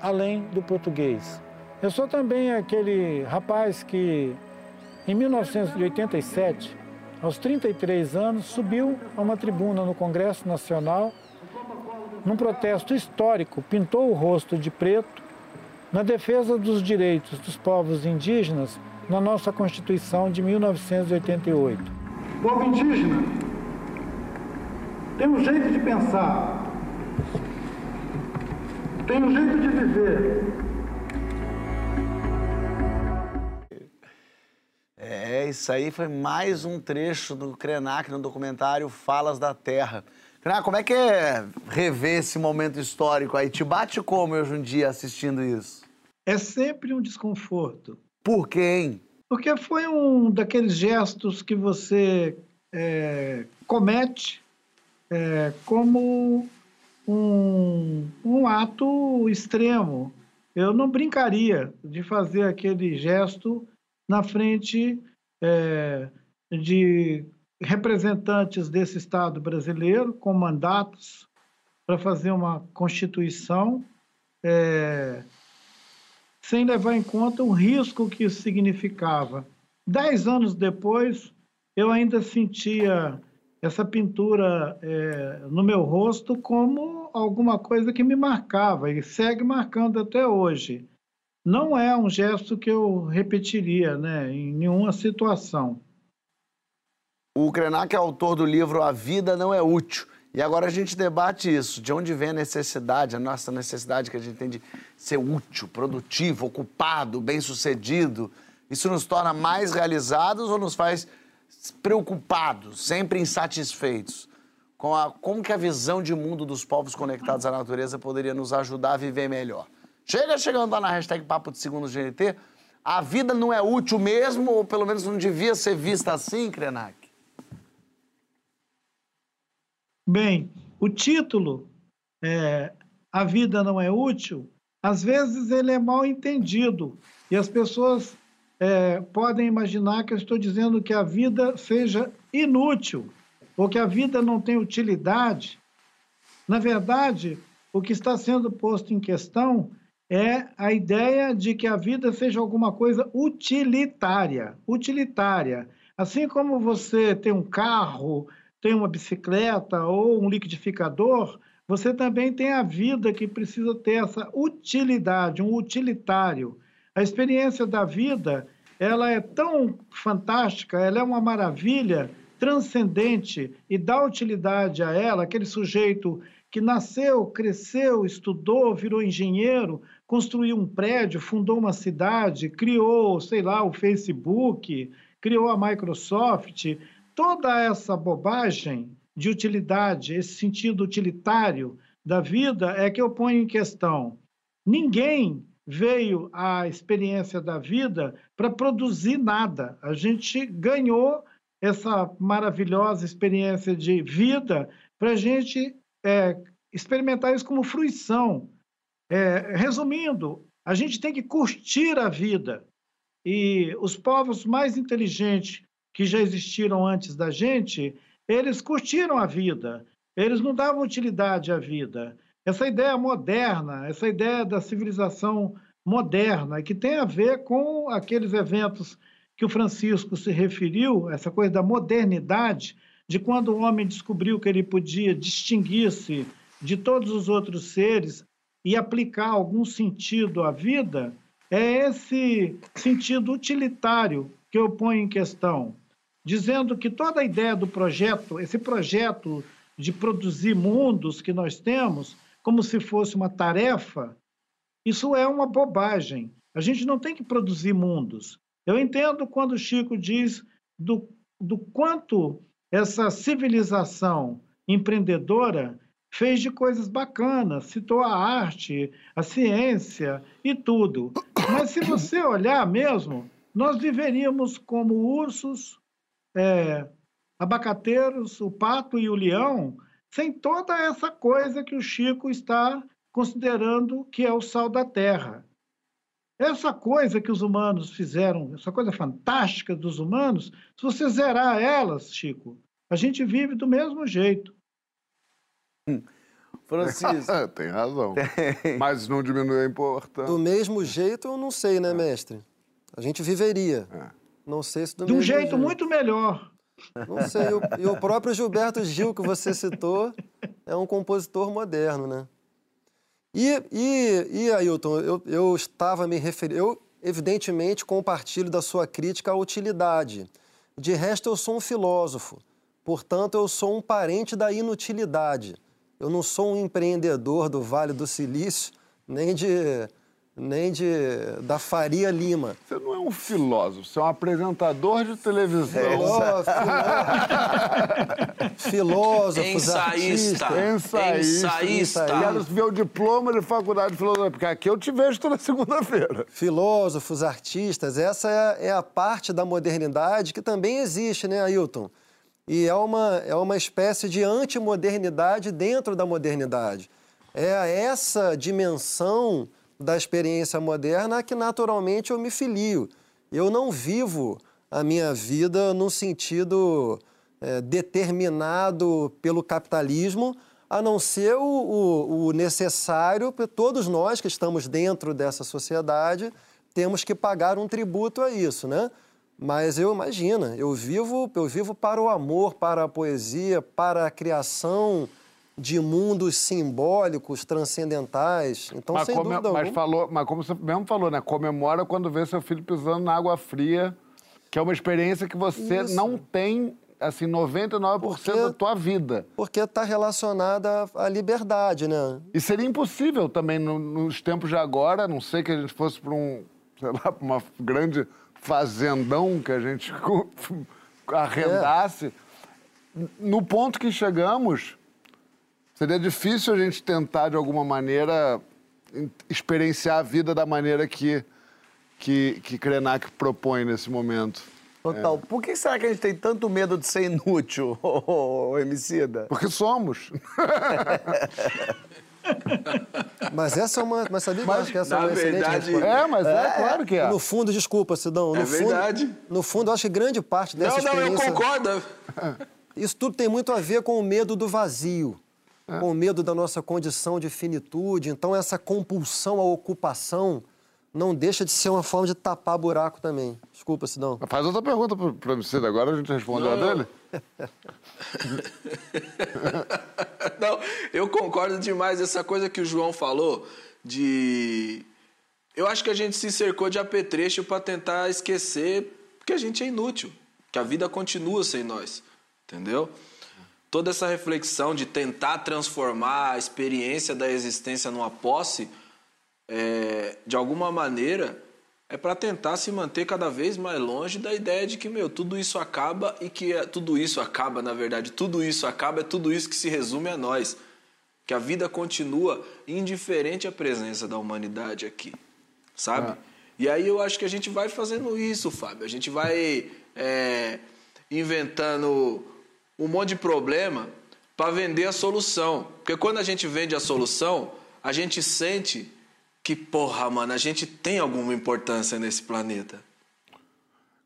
além do português. Eu sou também aquele rapaz que, em 1987, aos 33 anos, subiu a uma tribuna no Congresso Nacional, num protesto histórico, pintou o rosto de preto na defesa dos direitos dos povos indígenas na nossa Constituição de 1988. O povo indígena tem um jeito de pensar, tem um jeito de viver. É, isso aí foi mais um trecho do Krenak no documentário Falas da Terra. Krenak, como é que é rever esse momento histórico aí? Te bate como hoje um dia assistindo isso? É sempre um desconforto. Por hein? Porque foi um daqueles gestos que você é, comete é, como um, um ato extremo. Eu não brincaria de fazer aquele gesto na frente é, de representantes desse Estado brasileiro com mandatos para fazer uma Constituição é, sem levar em conta o risco que isso significava. Dez anos depois, eu ainda sentia essa pintura é, no meu rosto como alguma coisa que me marcava e segue marcando até hoje. Não é um gesto que eu repetiria né, em nenhuma situação. O Krenak é autor do livro A Vida Não É Útil. E agora a gente debate isso. De onde vem a necessidade, a nossa necessidade que a gente tem de ser útil, produtivo, ocupado, bem-sucedido? Isso nos torna mais realizados ou nos faz preocupados, sempre insatisfeitos? Com a, como que a visão de mundo dos povos conectados à natureza poderia nos ajudar a viver melhor? Chega chegando lá na hashtag Papo de Segundo GNT. A vida não é útil mesmo, ou pelo menos não devia ser vista assim, Krenak? Bem, o título é, A Vida Não É Útil, às vezes ele é mal entendido e as pessoas é, podem imaginar que eu estou dizendo que a vida seja inútil ou que a vida não tem utilidade. Na verdade, o que está sendo posto em questão é a ideia de que a vida seja alguma coisa utilitária. Utilitária. Assim como você tem um carro, tem uma bicicleta ou um liquidificador, você também tem a vida que precisa ter essa utilidade, um utilitário. A experiência da vida, ela é tão fantástica, ela é uma maravilha transcendente e dá utilidade a ela, aquele sujeito que nasceu, cresceu, estudou, virou engenheiro, construiu um prédio, fundou uma cidade, criou, sei lá, o Facebook, criou a Microsoft, toda essa bobagem de utilidade, esse sentido utilitário da vida é que eu ponho em questão. Ninguém veio à experiência da vida para produzir nada. A gente ganhou essa maravilhosa experiência de vida para a gente é, experimentar isso como fruição. É, resumindo, a gente tem que curtir a vida. E os povos mais inteligentes que já existiram antes da gente, eles curtiram a vida, eles não davam utilidade à vida. Essa ideia moderna, essa ideia da civilização moderna, que tem a ver com aqueles eventos que o Francisco se referiu, essa coisa da modernidade, de quando o homem descobriu que ele podia distinguir-se de todos os outros seres e aplicar algum sentido à vida, é esse sentido utilitário que eu ponho em questão dizendo que toda a ideia do projeto, esse projeto de produzir mundos que nós temos, como se fosse uma tarefa, isso é uma bobagem. A gente não tem que produzir mundos. Eu entendo quando o Chico diz do, do quanto essa civilização empreendedora fez de coisas bacanas, citou a arte, a ciência e tudo. Mas se você olhar mesmo, nós viveríamos como ursos, é, abacateiros, o pato e o leão, sem toda essa coisa que o Chico está considerando que é o sal da terra. Essa coisa que os humanos fizeram, essa coisa fantástica dos humanos, se você zerar elas, Chico, a gente vive do mesmo jeito. Francisco. Tem razão. Mas não diminui a importância. Do mesmo jeito, eu não sei, né, mestre? A gente viveria. É. Não sei se do De um mesmo jeito muito melhor. Não sei. E o- E o próprio Gilberto Gil, que você citou, é um compositor moderno, né? E, e, e Ailton, eu, eu estava me referindo. Eu, evidentemente, compartilho da sua crítica à utilidade. De resto, eu sou um filósofo. Portanto, eu sou um parente da inutilidade. Eu não sou um empreendedor do Vale do Silício, nem de. nem de. da Faria Lima. Você não é um filósofo, você é um apresentador de televisão. Filó- filó- Filósofos, Ensaísta. Ensaísta. Ensaísta. Quero ver o diploma de faculdade de filosofia, porque aqui eu te vejo toda segunda-feira. filósofos, artistas, essa é a, é a parte da modernidade que também existe, né, Ailton? E é uma, é uma espécie de antimodernidade dentro da modernidade. É essa dimensão da experiência moderna que naturalmente eu me filio. Eu não vivo a minha vida num sentido é, determinado pelo capitalismo, a não ser o, o- o necessário, para todos nós que estamos dentro dessa sociedade, temos que pagar um tributo a isso, né? Mas eu imagina, eu vivo, eu vivo para o amor, para a poesia, para a criação de mundos simbólicos, transcendentais. Então, mas, sem come- dúvida mas alguma. falou, mas como você mesmo falou, né? Comemora quando vê seu filho pisando na água fria, que é uma experiência que você Isso. não tem, assim, 99% Porque- da tua vida. Porque está relacionada à liberdade, né? E seria impossível também no- nos tempos de agora, a não sei que a gente fosse para um, sei lá, pra uma grande fazendão que a gente arrendasse. No ponto que chegamos, seria difícil a gente tentar, de alguma maneira, experienciar a vida da maneira que, que, que Krenak propõe nesse momento. Total. Por que será que a gente tem tanto medo de ser inútil, ô, ô, Emicida? Porque somos. Mas essa é uma. Mas sabia que eu acho que essa é uma excelente verdade- resposta? É, mas é, claro que é. No fundo, desculpa, Sidão. No É fundo, verdade. No fundo, eu acho que grande parte dessa Não, não, eu experiência. concordo. Isso tudo tem muito a ver com o medo do vazio, É. com o medo da nossa condição de finitude. Então, essa compulsão à ocupação não deixa de ser uma forma de tapar buraco também. Desculpa, Sidão. Faz outra pergunta pro Emicida agora, a gente respondeu a Não. dele. Não, eu concordo demais essa coisa que o João falou de eu acho que a gente se cercou de apetrecho para tentar esquecer que a gente é inútil, que a vida continua sem nós, entendeu? Toda essa reflexão de tentar transformar a experiência da existência numa posse, é, de alguma maneira, é para tentar se manter cada vez mais longe da ideia de que, meu, tudo isso acaba e que é- tudo isso acaba, na verdade, tudo isso acaba, é tudo isso que se resume a nós. Que a vida continua indiferente à presença da humanidade aqui, sabe? E aí eu acho que a gente vai fazendo isso, Fábio. A gente vai é, inventando um monte de problema para vender a solução. Porque quando a gente vende a solução, a gente sente que, porra, mano, a gente tem alguma importância nesse planeta.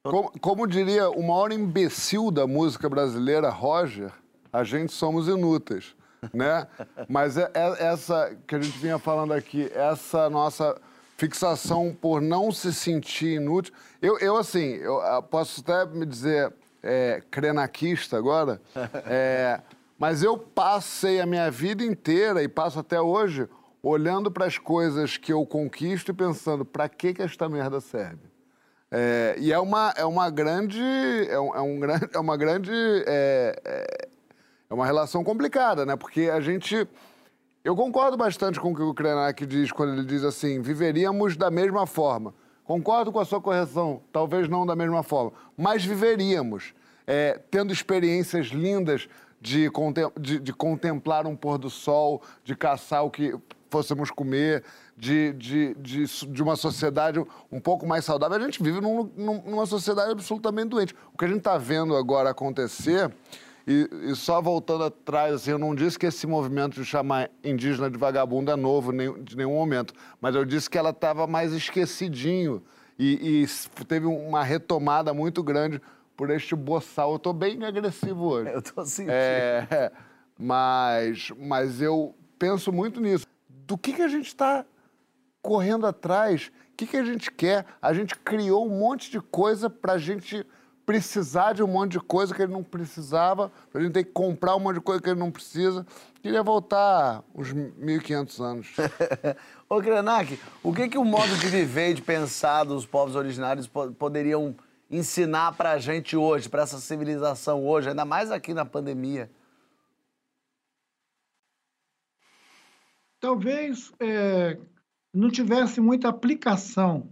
Como, como diria o maior imbecil da música brasileira, Roger, a gente somos inúteis, né? Mas é, é essa que a gente vinha falando aqui, essa nossa fixação por não se sentir inútil. Eu, eu assim, eu posso até me dizer é, crenaquista agora, é, mas eu passei a minha vida inteira e passo até hoje olhando para as coisas que eu conquisto e pensando, para que, que esta merda serve? É, e é uma, é uma grande. É, um, é, um é uma grande. É, é- é uma relação complicada, né? Porque a gente. Eu concordo bastante com o que o Krenak diz quando ele diz assim: viveríamos da mesma forma. Concordo com a sua correção, talvez não da mesma forma, mas viveríamos, é, tendo experiências lindas de, contem- de- de contemplar um pôr do sol, de caçar o que fôssemos comer, de, de, de, de uma sociedade um pouco mais saudável. A gente vive num- num- numa sociedade absolutamente doente. O que a gente está vendo agora acontecer, e, e só voltando atrás, assim, eu não disse que esse movimento de chamar indígena de vagabundo é novo nem, de nenhum momento, mas eu disse que ela estava mais esquecidinho e, e teve uma retomada muito grande por este boçal. Eu estou bem agressivo hoje. Eu tô sentindo. É, mas, mas eu penso muito nisso. Do que, que a gente está correndo atrás? O que, que a gente quer? A gente criou um monte de coisa para a gente precisar de um monte de coisa que ele não precisava, para a gente ter que comprar um monte de coisa que ele não precisa. Queria voltar uns 1.500 anos. Ô, Krenak, o que, que o modo de viver e de pensar dos povos originários po poderiam ensinar para a gente hoje, para essa civilização hoje, ainda mais aqui na pandemia? Talvez é, não tivesse muita aplicação,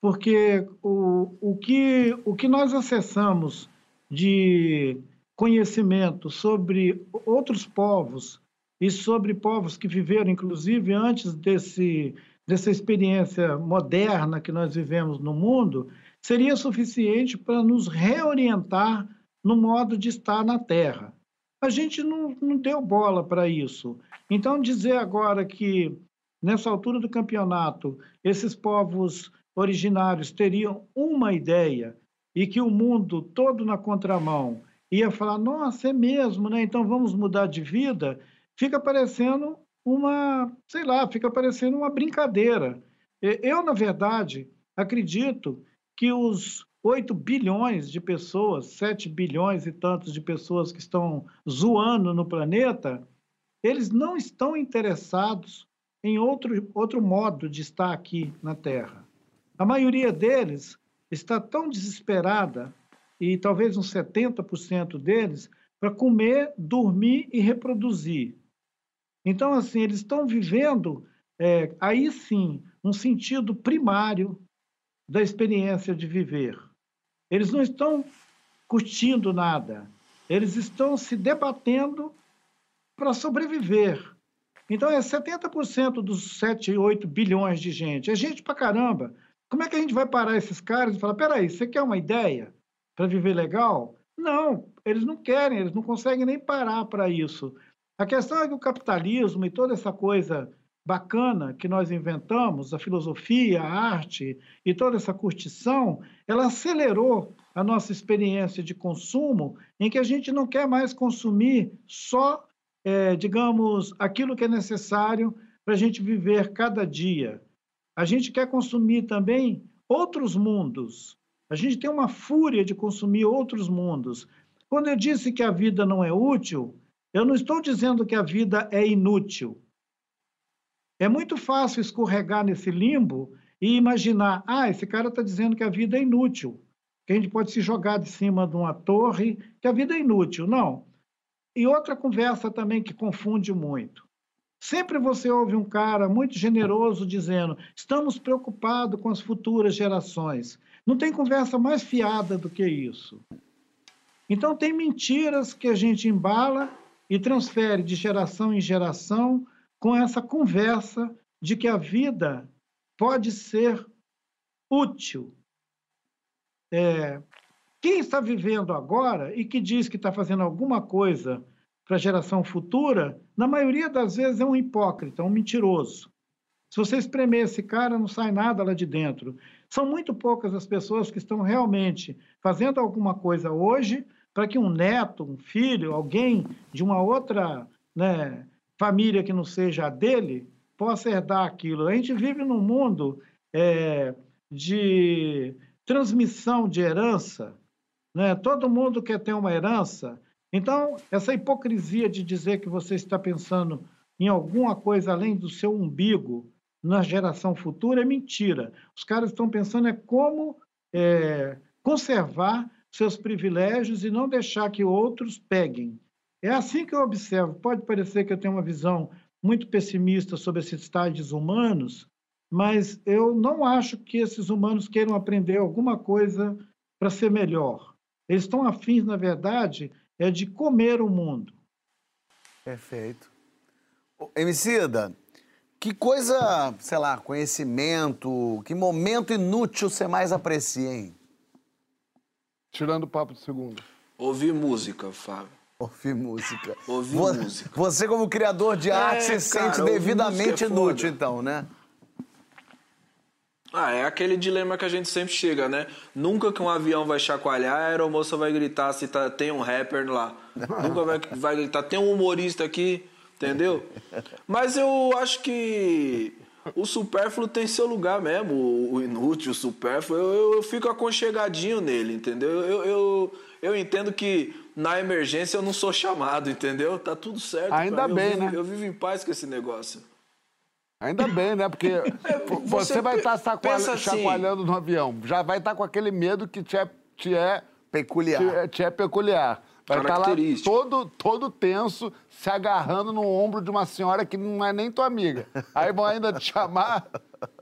porque o, o, que, o que nós acessamos de conhecimento sobre outros povos e sobre povos que viveram, inclusive, antes desse, dessa experiência moderna que nós vivemos no mundo, seria suficiente para nos reorientar no modo de estar na Terra. A gente não, não deu bola para isso. Então, dizer agora que, nessa altura do campeonato, esses povos originários teriam uma ideia e que o mundo todo na contramão ia falar, nossa, é mesmo, né? Então vamos mudar de vida, fica parecendo uma, sei lá, fica parecendo uma brincadeira. Eu, na verdade, acredito que os 8 bilhões de pessoas, 7 bilhões e tantos de pessoas que estão zoando no planeta, eles não estão interessados em outro, outro modo de estar aqui na Terra. A maioria deles está tão desesperada, e talvez uns 70% deles, para comer, dormir e reproduzir. Então, assim, eles estão vivendo, é, aí sim, um sentido primário da experiência de viver. Eles não estão curtindo nada, eles estão se debatendo para sobreviver. Então, é 70% dos 7, 8 bilhões de gente. É gente pra caramba. Como é que a gente vai parar esses caras e falar: peraí, você quer uma ideia para viver legal? Não, eles não querem, eles não conseguem nem parar para isso. A questão é que o capitalismo e toda essa coisa bacana que nós inventamos, a filosofia, a arte e toda essa curtição, ela acelerou a nossa experiência de consumo, em que a gente não quer mais consumir só, é, digamos, aquilo que é necessário para a gente viver cada dia. A gente quer consumir também outros mundos. A gente tem uma fúria de consumir outros mundos. Quando eu disse que a vida não é útil, eu não estou dizendo que a vida é inútil. É muito fácil escorregar nesse limbo e imaginar: ah, esse cara está dizendo que a vida é inútil, que a gente pode se jogar de cima de uma torre, que a vida é inútil. Não. E outra conversa também que confunde muito. Sempre você ouve um cara muito generoso dizendo: estamos preocupados com as futuras gerações. Não tem conversa mais fiada do que isso. Então, tem mentiras que a gente embala e transfere de geração em geração com essa conversa de que a vida pode ser útil. É, quem está vivendo agora e que diz que está fazendo alguma coisa para a geração futura, na maioria das vezes é um hipócrita, um mentiroso. Se você espremer esse cara, não sai nada lá de dentro. São muito poucas as pessoas que estão realmente fazendo alguma coisa hoje para que um neto, um filho, alguém de uma outra né, família que não seja a dele possa herdar aquilo. A gente vive num mundo é, de transmissão de herança, né? todo mundo quer ter uma herança. Então, essa hipocrisia de dizer que você está pensando em alguma coisa além do seu umbigo na geração futura é mentira. Os caras estão pensando é como é, conservar seus privilégios e não deixar que outros peguem. É assim que eu observo. Pode parecer que eu tenho uma visão muito pessimista sobre esses estágios humanos, mas eu não acho que esses humanos queiram aprender alguma coisa para ser melhor. Eles estão afins, na verdade, é de comer o mundo. Perfeito. Emicida, que coisa, sei lá, conhecimento, que momento inútil você mais aprecia, hein? Tirando o papo de segundo. Ouvir música, Fábio. Ouvir música. Ouvir Vo- música. Você, como criador de arte, É, se cara, sente devidamente é inútil, então, né? Ah, é aquele dilema que a gente sempre chega, né? Nunca que um avião vai chacoalhar, a aeromoça vai gritar se tá, tem um rapper lá. Nunca vai, vai gritar, tem um humorista aqui. Entendeu? Mas eu acho que o supérfluo tem seu lugar mesmo, o, o inútil, o supérfluo. Eu, eu, eu, fico aconchegadinho nele, entendeu? Eu, eu, eu entendo que na emergência eu não sou chamado, entendeu? Tá tudo certo. Ainda bem, eu vivo, né? Eu vivo em paz com esse negócio. Ainda bem, né? Porque você, você vai estar tá assim, chacoalhando no avião. Já vai estar tá com aquele medo que te é, te é peculiar. Te, é, te é peculiar. Vai estar tá lá todo, todo tenso, se agarrando no ombro de uma senhora que não é nem tua amiga. Aí vão ainda te chamar.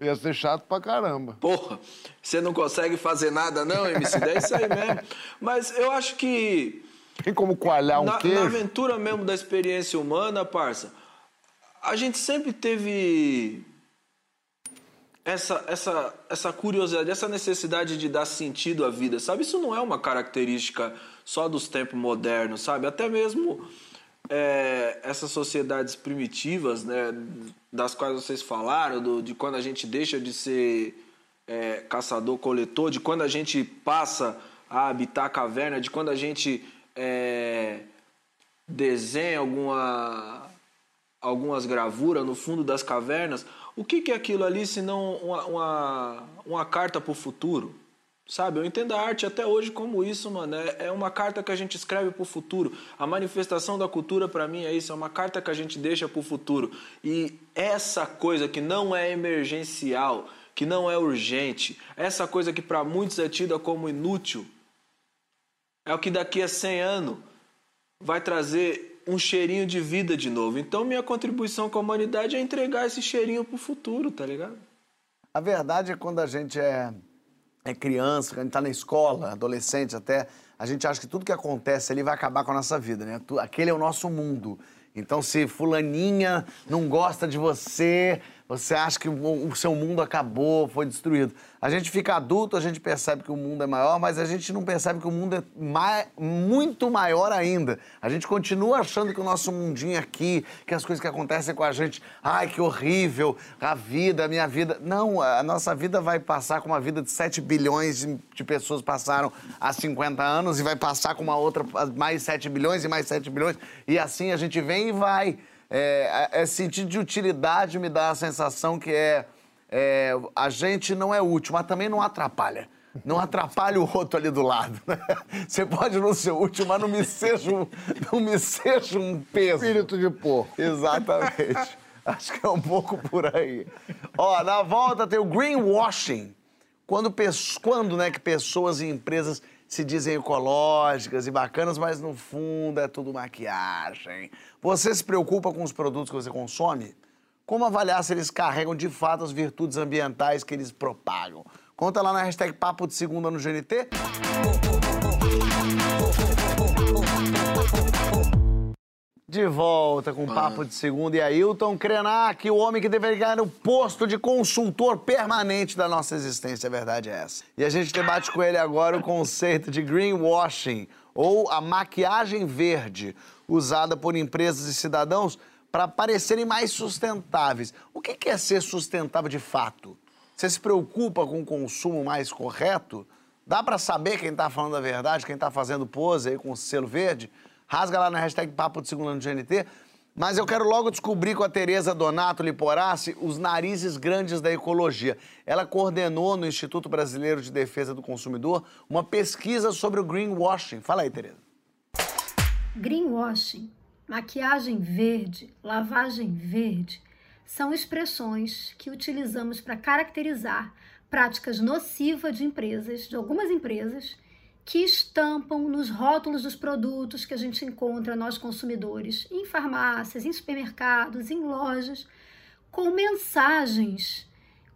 Ia ser chato pra caramba. Porra, você não consegue fazer nada, não, MC? É isso aí mesmo. Mas eu acho que. Tem como coalhar um na, queijo? Na aventura mesmo da experiência humana, parça, a gente sempre teve essa, essa, essa curiosidade, essa necessidade de dar sentido à vida, sabe? Isso não é uma característica só dos tempos modernos, sabe? Até mesmo é, essas sociedades primitivas, né, das quais vocês falaram, do, de quando a gente deixa de ser é, caçador-coletor, de quando a gente passa a habitar a caverna, de quando a gente é, desenha alguma, algumas gravuras no fundo das cavernas. O que, que é aquilo ali senão uma, uma, uma carta para o futuro? Sabe, eu entendo a arte até hoje como isso, mano. É, é uma carta que a gente escreve pro futuro. A manifestação da cultura, para mim, é isso. É uma carta que a gente deixa pro futuro. E essa coisa que não é emergencial, que não é urgente, essa coisa que para muitos é tida como inútil, é o que daqui a 100 anos vai trazer um cheirinho de vida de novo. Então, minha contribuição com a humanidade é entregar esse cheirinho pro futuro, tá ligado? A verdade é quando a gente é é criança, quando a gente está na escola, adolescente até, a gente acha que tudo que acontece ali vai acabar com a nossa vida, né? Aquele é o nosso mundo. Então, se fulaninha não gosta de você, você acha que o seu mundo acabou, foi destruído. A gente fica adulto, a gente percebe que o mundo é maior, mas a gente não percebe que o mundo é mai... muito maior ainda. A gente continua achando que o nosso mundinho aqui, que as coisas que acontecem com a gente, ai, que horrível, a vida, a minha vida. Não, a nossa vida vai passar com uma vida de 7 bilhões de pessoas passaram há 50 anos e vai passar com uma outra, mais 7 bilhões e mais 7 bilhões. E assim a gente vem e vai. É, é, sentido de utilidade me dá a sensação que é, é, a gente não é útil, mas também não atrapalha. Não atrapalha o outro ali do lado. Né? Você pode não ser útil, mas não me seja um, não me seja um peso. Espírito de porco. Exatamente. Acho que é um pouco por aí. Ó, na volta tem o greenwashing. Quando, quando né, que pessoas e empresas se dizem ecológicas e bacanas, mas no fundo é tudo maquiagem. Você se preocupa com os produtos que você consome? Como avaliar se eles carregam de fato as virtudes ambientais que eles propagam? Conta lá na hashtag Papo de Segunda no GNT. De volta com Papo de Segunda e Ailton Krenak, o homem que deveria ganhar o posto de consultor permanente da nossa existência, a verdade é essa. E a gente debate com ele agora o conceito de greenwashing, ou a maquiagem verde, usada por empresas e cidadãos para parecerem mais sustentáveis. O que é ser sustentável de fato? Você se preocupa com o consumo mais correto? Dá para saber quem está falando a verdade, quem está fazendo pose aí com o selo verde? Rasga lá na hashtag Papo de Segunda no GNT. Mas eu quero logo descobrir com a Tereza Donato Liporassi os narizes grandes da ecologia. Ela coordenou no Instituto Brasileiro de Defesa do Consumidor uma pesquisa sobre o greenwashing. Fala aí, Tereza. Greenwashing, maquiagem verde, lavagem verde são expressões que utilizamos para caracterizar práticas nocivas de empresas, de algumas empresas, que estampam nos rótulos dos produtos que a gente encontra nós consumidores, em farmácias, em supermercados, em lojas, com mensagens,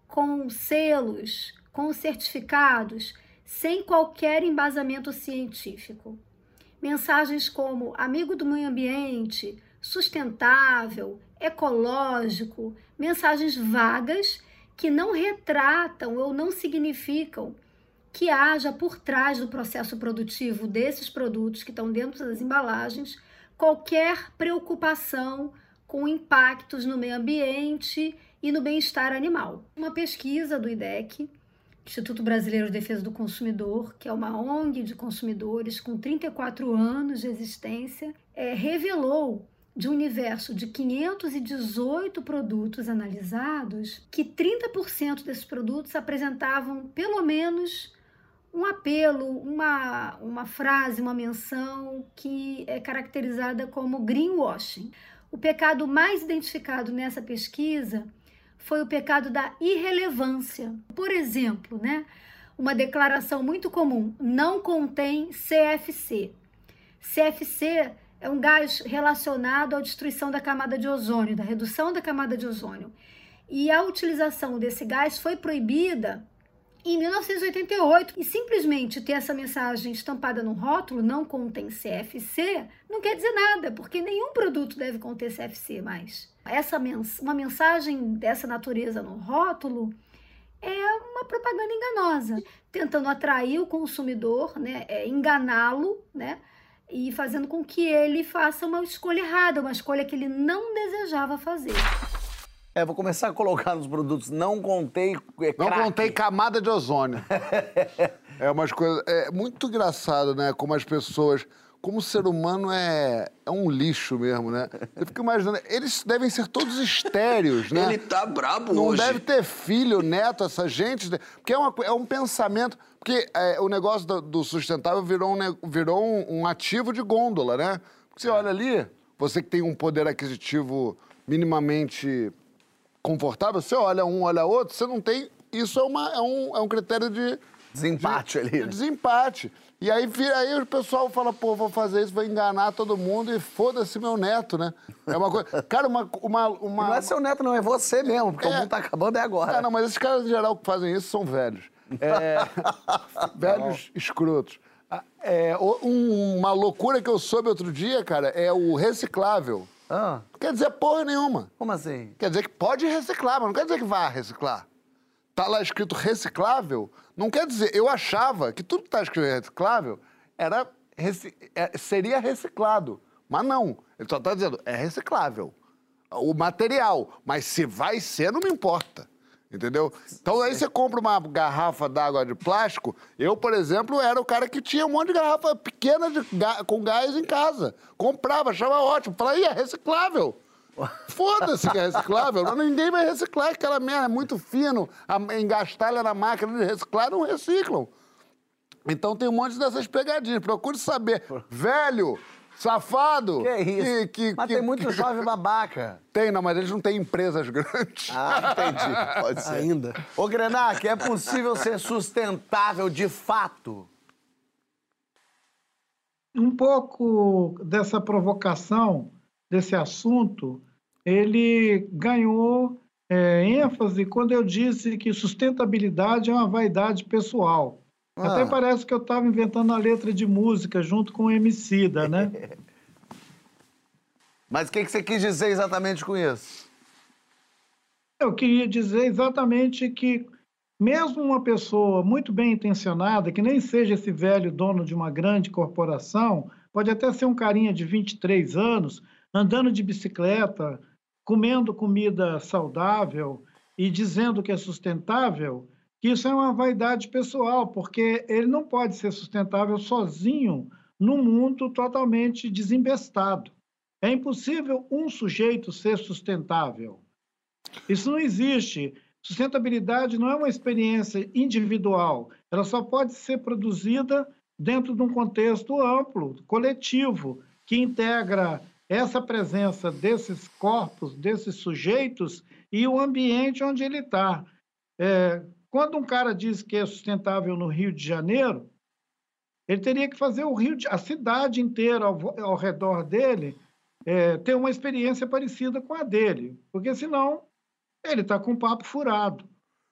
com selos, com certificados, sem qualquer embasamento científico. Mensagens como amigo do meio ambiente, sustentável, ecológico, mensagens vagas que não retratam ou não significam que haja por trás do processo produtivo desses produtos que estão dentro das embalagens qualquer preocupação com impactos no meio ambiente e no bem-estar animal. Uma pesquisa do IDEC, Instituto Brasileiro de Defesa do Consumidor, que é uma ONG de consumidores com 34 anos de existência, é, revelou de um universo de 518 produtos analisados, que 30% desses produtos apresentavam pelo menos um apelo, uma, uma frase, uma menção que é caracterizada como greenwashing. O pecado mais identificado nessa pesquisa foi o pecado da irrelevância. Por exemplo, né, uma declaração muito comum: não contém CFC. CFC é um gás relacionado à destruição da camada de ozônio, da redução da camada de ozônio. E a utilização desse gás foi proibida em 1988. E simplesmente ter essa mensagem estampada no rótulo, não contém CFC, não quer dizer nada, porque nenhum produto deve conter CFC mais. Essa mens uma mensagem dessa natureza no rótulo é uma propaganda enganosa, tentando atrair o consumidor, né, é, enganá-lo, né, e fazendo com que ele faça uma escolha errada, uma escolha que ele não desejava fazer. É, vou começar a colocar nos produtos. Não contei. É, Não crack. contei camada de ozônio. é umas coisas. É muito engraçado, né? Como as pessoas. Como o ser humano é, é um lixo mesmo, né? Eu fico imaginando. Eles devem ser todos estéreos, né? Ele tá brabo Não hoje. deve ter filho, neto, essa gente. Porque é, uma, é um pensamento. Porque é, o negócio do, do sustentável virou, um, virou um, um ativo de gôndola, né? Porque você olha ali, você que tem um poder aquisitivo minimamente confortável, você olha um, olha outro, você não tem. Isso é, uma, é, um, é um critério de. Desempate ali, de né? Desempate. E aí, vira- aí o pessoal fala, pô, vou fazer isso, vou enganar todo mundo e foda-se meu neto, né? É uma coisa. Cara, uma. uma, uma Não é seu neto, não, é você mesmo, porque o É. mundo tá acabando é agora. ah, não, mas esses caras em geral que fazem isso são velhos. É, velhos escrotos. Ah, É, o- um- uma loucura que eu soube outro dia, cara, é o reciclável. Ah, Não quer dizer porra nenhuma. como assim? Quer dizer que pode reciclar, mas não quer dizer que vá reciclar. Tá lá escrito reciclável, não quer dizer. Eu achava que tudo que tá escrito reciclável era, reci- é, seria reciclado. Mas não. Ele só tá dizendo, é reciclável. O material. Mas se vai ser, não me importa. Entendeu? Então aí você compra uma garrafa d'água de plástico. Eu, por exemplo, era o cara que tinha um monte de garrafa pequena de ga- com gás em casa. Comprava, achava ótimo. Falava, ih, é reciclável. Foda-se que é reciclável. Ninguém vai reciclar aquela merda, é muito fino. A- Engastalha na máquina de reciclar, não reciclam. Então tem um monte dessas pegadinhas. Procure saber. Velho, safado. Que isso? que- que- mas que- tem muito jovem babaca. Tem, não, mas eles não têm empresas grandes. Ah, entendi. Pode ser. Ainda. Ô, Grenac, é possível ser sustentável de fato? um pouco dessa provocação, desse assunto, ele ganhou é, ênfase quando eu disse que sustentabilidade é uma vaidade pessoal. Ah. Até parece que eu estava inventando a letra de música junto com o Emicida, né? Mas o que, que você quis dizer exatamente com isso? Eu queria dizer exatamente que, mesmo uma pessoa muito bem intencionada, que nem seja esse velho dono de uma grande corporação, pode até ser um carinha de 23 anos, andando de bicicleta, comendo comida saudável e dizendo que é sustentável, que isso é uma vaidade pessoal, porque ele não pode ser sustentável sozinho num mundo totalmente desembestado. É impossível um sujeito ser sustentável. Isso não existe. Sustentabilidade não é uma experiência individual, ela só pode ser produzida dentro de um contexto amplo, coletivo, que integra essa presença desses corpos, desses sujeitos e o ambiente onde ele está. É, quando um cara diz que é sustentável no Rio de Janeiro, ele teria que fazer o Rio, de, a cidade inteira ao, ao redor dele é, ter uma experiência parecida com a dele, porque senão ele está com o papo furado.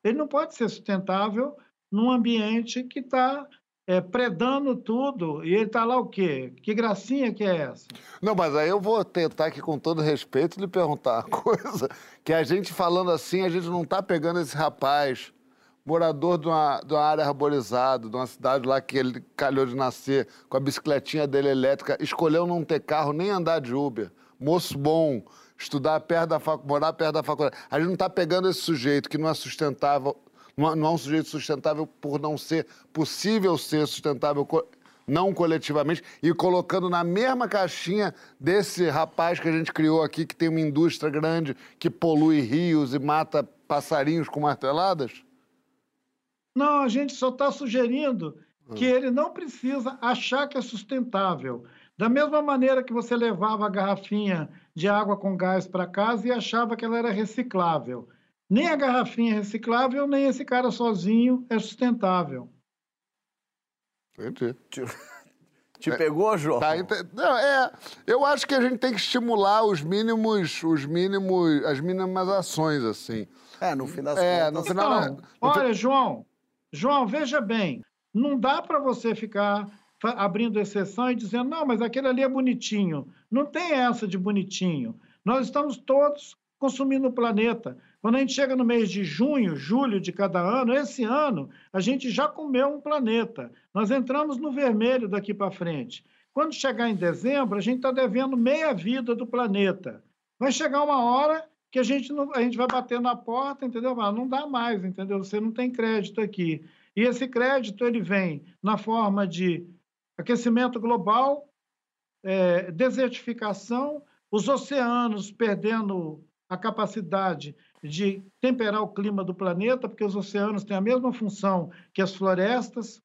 Ele não pode ser sustentável num ambiente que está é, predando tudo e ele está lá o quê? Que gracinha que é essa? Não, mas aí eu vou tentar aqui, com todo respeito, lhe perguntar uma coisa. Que a gente falando assim, a gente não tá pegando esse rapaz, morador de uma, de uma área arborizada, de uma cidade lá que ele calhou de nascer, com a bicicletinha dele elétrica, escolheu não ter carro, nem andar de Uber. Moço bom, estudar perto da faculdade, morar perto da faculdade. A gente não tá pegando esse sujeito que não é sustentável, não é, não é um sujeito sustentável por não ser possível ser sustentável não coletivamente, e colocando na mesma caixinha desse rapaz que a gente criou aqui, que tem uma indústria grande, que polui rios e mata passarinhos com marteladas? Não, a gente só está sugerindo que ele não precisa achar que é sustentável. Da mesma maneira que você levava a garrafinha de água com gás para casa e achava que ela era reciclável. Nem a garrafinha é reciclável, nem esse cara sozinho é sustentável. Entendi. Te pegou, João? Tá, não, é, eu acho que a gente tem que estimular os mínimos, os mínimos, as mínimas ações, assim. É, no fim das É, contas. no final... Então, no fi- olha, João, João, veja bem, não dá para você ficar abrindo exceção e dizendo, não, mas aquele ali é bonitinho. Não tem essa de bonitinho. Nós estamos todos consumindo o planeta. Quando a gente chega no mês de junho, julho de cada ano, esse ano, a gente já comeu um planeta. Nós entramos no vermelho daqui para frente. Quando chegar em dezembro, a gente está devendo meia vida do planeta. Vai chegar uma hora que a gente, não, a gente vai bater na porta, entendeu? Ah, não dá mais, entendeu? Você não tem crédito aqui. E esse crédito ele vem na forma de aquecimento global, é, desertificação, os oceanos perdendo a capacidade de temperar o clima do planeta, porque os oceanos têm a mesma função que as florestas.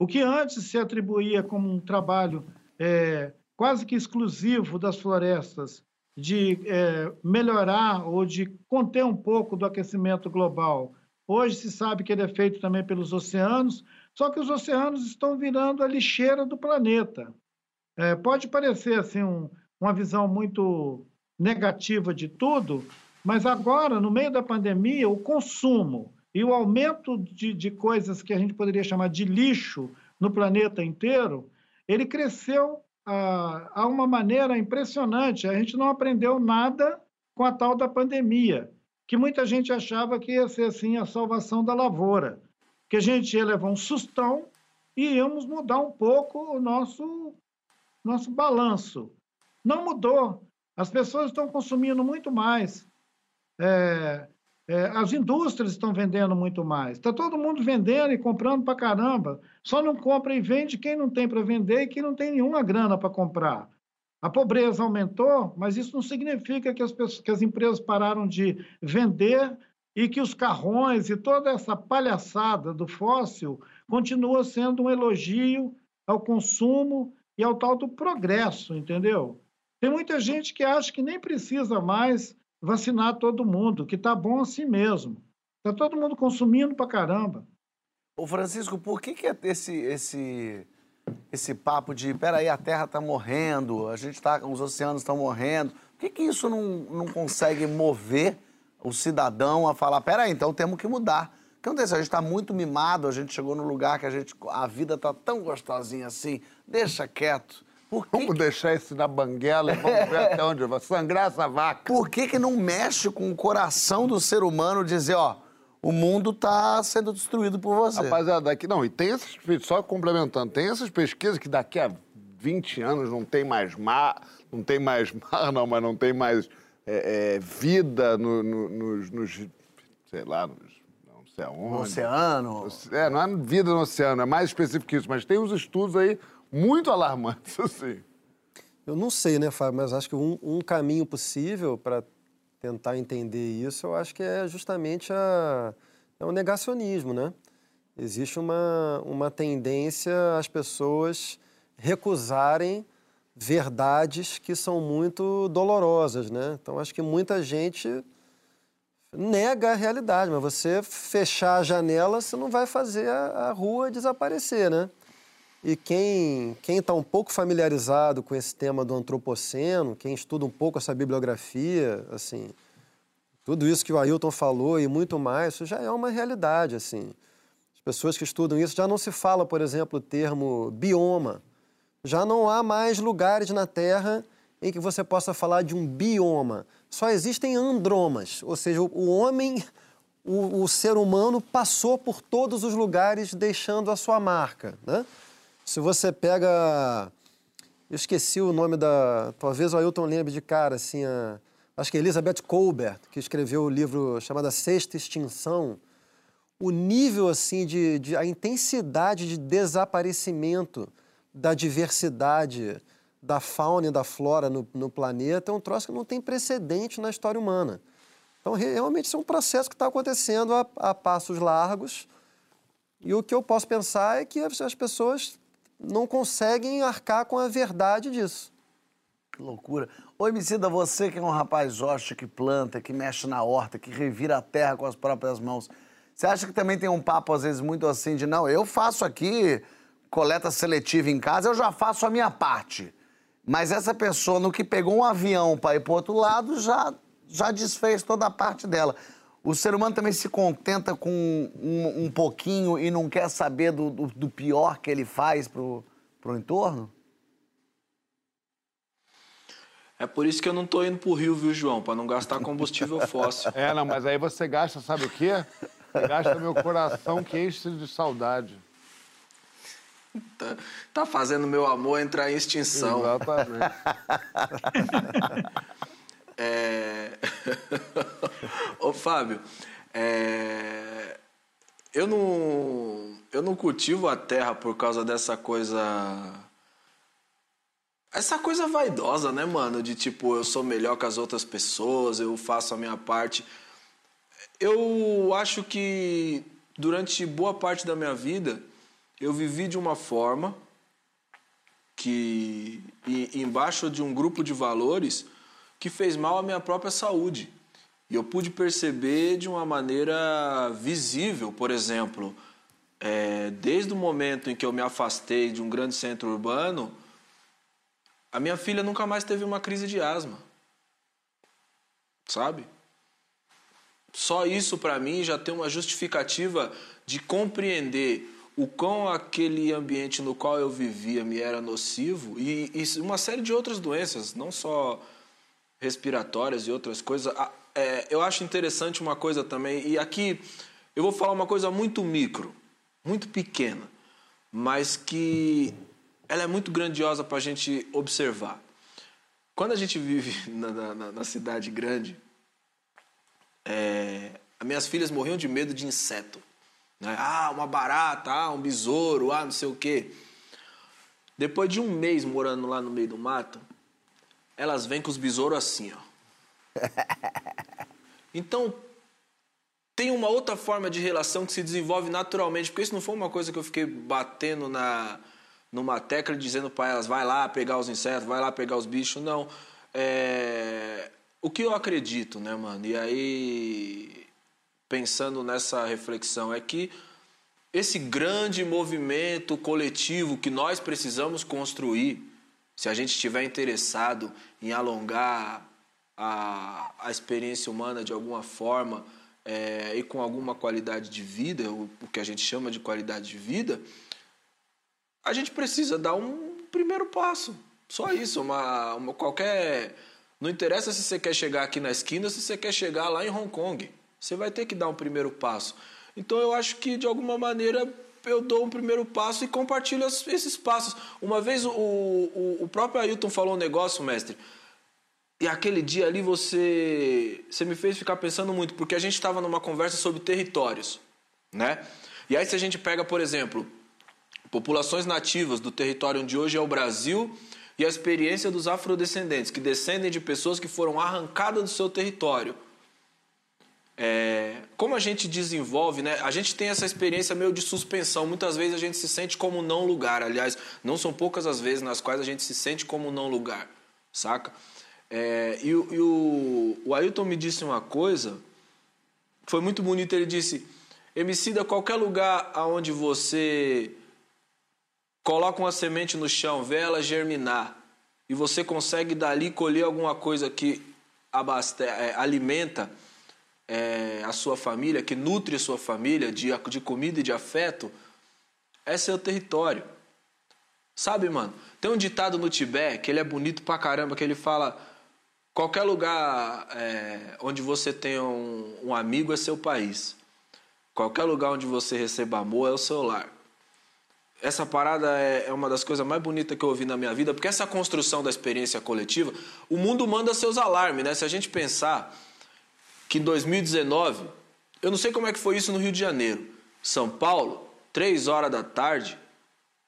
O que antes se atribuía como um trabalho é, quase que exclusivo das florestas de é, melhorar ou de conter um pouco do aquecimento global, hoje se sabe que ele é feito também pelos oceanos, só que os oceanos estão virando a lixeira do planeta. É, pode parecer assim um, uma visão muito negativa de tudo, mas agora, no meio da pandemia, o consumo e o aumento de, de coisas que a gente poderia chamar de lixo no planeta inteiro, ele cresceu a uma maneira impressionante. A gente não aprendeu nada com a tal da pandemia, que muita gente achava que ia ser assim a salvação da lavoura, que a gente ia levar um sustão e íamos mudar um pouco o nosso nosso balanço. Não mudou. As pessoas estão consumindo muito mais. É, as indústrias estão vendendo muito mais. Está todo mundo vendendo e comprando para caramba. Só não compra e vende quem não tem para vender e quem não tem nenhuma grana para comprar. A pobreza aumentou, mas isso não significa que as, pessoas, que as empresas pararam de vender e que os carrões e toda essa palhaçada do fóssil continua sendo um elogio ao consumo e ao tal do progresso, entendeu? Tem muita gente que acha que nem precisa mais vacinar todo mundo, que tá bom assim mesmo. Tá todo mundo consumindo pra caramba. Ô Francisco, por que, que é esse, esse, esse papo de peraí, a Terra está morrendo, a gente tá, os oceanos estão morrendo? Por que, que isso não, não consegue mover o cidadão a falar, peraí, então temos que mudar? O que acontece? A gente está muito mimado, a gente chegou num lugar que a, gente, a vida tá tão gostosinha assim, deixa quieto. Por que, Vamos deixar isso na banguela e vamos ver até onde vai sangrar essa vaca. por que, que não mexe com o coração do ser humano dizer, ó, o mundo está sendo destruído por você? Rapaziada, daqui não, e tem essas, só complementando, tem essas pesquisas que daqui a 20 anos não tem mais mar, não tem mais mar, não, mas não tem mais é, é, vida no, no- nos, nos, sei lá, nos, não sei aonde. No oceano? É, não é vida no oceano, é mais específico que isso, mas tem uns estudos aí muito alarmantes, assim. Eu não sei, né, Fábio, mas acho que um, um caminho possível para tentar entender isso, eu acho que é justamente a, é o negacionismo, né? Existe uma, uma tendência às pessoas recusarem verdades que são muito dolorosas, né? Então, acho que muita gente nega a realidade, mas você fechar a janela, você não vai fazer a, a rua desaparecer, né? E quem está um pouco familiarizado com esse tema do antropoceno, quem estuda um pouco essa bibliografia, assim, tudo isso que o Ailton falou e muito mais, isso já é uma realidade, assim. As pessoas que estudam isso já não se fala, por exemplo, o termo bioma. Já não há mais lugares na Terra em que você possa falar de um bioma. Só existem andromas, ou seja, o, o homem, o, o ser humano passou por todos os lugares deixando a sua marca, né? Se você pega. Eu esqueci o nome da. Talvez o Ailton lembre de cara, assim. A, acho que é Elizabeth Colbert, que escreveu o livro chamado A Sexta Extinção. O nível, assim, de, de. a intensidade de desaparecimento da diversidade da fauna e da flora no, no, planeta é um troço que não tem precedente na história humana. Então, realmente, isso é um processo que está acontecendo a, a, passos largos. E o que eu posso pensar é que as pessoas não conseguem arcar com a verdade disso. Que loucura. Ô, Emicida, você que é um rapaz ótimo, que planta, que mexe na horta, que revira a terra com as próprias mãos, você acha que também tem um papo, às vezes, muito assim de, não, eu faço aqui coleta seletiva em casa, eu já faço a minha parte. Mas essa pessoa, no que pegou um avião para ir para outro lado, já, já desfez toda a parte dela. O ser humano também se contenta com um, um pouquinho e não quer saber do, do, do pior que ele faz para o entorno? É por isso que eu não tô indo pro Rio, viu, João? Para não gastar combustível fóssil. É, não, mas aí você gasta, sabe o quê? Você gasta meu coração que enche de saudade. Tá, tá, fazendo meu amor entrar em extinção. Exatamente. é... Ô, Fábio, é... eu, não... eu não cultivo a terra por causa dessa coisa. Essa coisa vaidosa, né, mano? De tipo, eu sou melhor que as outras pessoas, eu faço a minha parte. Eu acho que durante boa parte da minha vida eu vivi de uma forma que embaixo de um grupo de valores que fez mal à minha própria saúde. E eu pude perceber de uma maneira visível, por exemplo, é, desde o momento em que eu me afastei de um grande centro urbano, a minha filha nunca mais teve uma crise de asma. Sabe? Só isso para mim já tem uma justificativa de compreender o quão aquele ambiente no qual eu vivia me era nocivo e, e uma série de outras doenças, não só respiratórias e outras coisas. É, eu acho interessante uma coisa também, e aqui eu vou falar uma coisa muito micro, muito pequena, mas que ela é muito grandiosa para a gente observar. Quando a gente vive na, na, na cidade grande, é, minhas filhas morriam de medo de inseto. Né? Ah, uma barata, ah, um besouro, ah, não sei o quê. Depois de um mês morando lá no meio do mato, elas vêm com os besouros assim, ó. Então, tem uma outra forma de relação que se desenvolve naturalmente, porque isso não foi uma coisa que eu fiquei batendo na numa tecla dizendo para elas, vai lá pegar os insetos, vai lá pegar os bichos, não. É... O que eu acredito, né, mano? E aí pensando nessa reflexão é que esse grande movimento coletivo que nós precisamos construir, se a gente estiver interessado em alongar a, a experiência humana de alguma forma é, e com alguma qualidade de vida, o, o que a gente chama de qualidade de vida, a gente precisa dar um primeiro passo. Só isso, uma, uma qualquer. Não interessa se você quer chegar aqui na esquina, se você quer chegar lá em Hong Kong. Você vai ter que dar um primeiro passo. Então eu acho que de alguma maneira eu dou um primeiro passo e compartilho esses passos. Uma vez o, o, o próprio Ailton falou um negócio, mestre, e aquele dia ali você, você me fez ficar pensando muito, porque a gente estava numa conversa sobre territórios, né? E aí se a gente pega, por exemplo, populações nativas do território onde hoje é o Brasil e a experiência dos afrodescendentes, que descendem de pessoas que foram arrancadas do seu território é, como a gente desenvolve, né? A gente tem essa experiência meio de suspensão. Muitas vezes a gente se sente como não lugar. Aliás, não são poucas as vezes nas quais a gente se sente como não lugar, saca? É, e, e o, o Ailton me disse uma coisa, foi muito bonito. Ele disse: Emicida, qualquer lugar aonde você coloca uma semente no chão, vê ela germinar, e você consegue dali colher alguma coisa que abaste, é, alimenta é, a sua família, que nutre a sua família de, de comida e de afeto, é seu território. Sabe, mano? Tem um ditado no Tibete que ele é bonito pra caramba, que ele fala: qualquer lugar é, onde você tenha um, um amigo é seu país. Qualquer lugar onde você receba amor é o seu lar. Essa parada é, é uma das coisas mais bonitas que eu ouvi na minha vida, porque essa construção da experiência coletiva, o mundo manda seus alarmes, né? Se a gente pensar que em 2019, eu não sei como é que foi isso no Rio de Janeiro, São Paulo, três horas da tarde,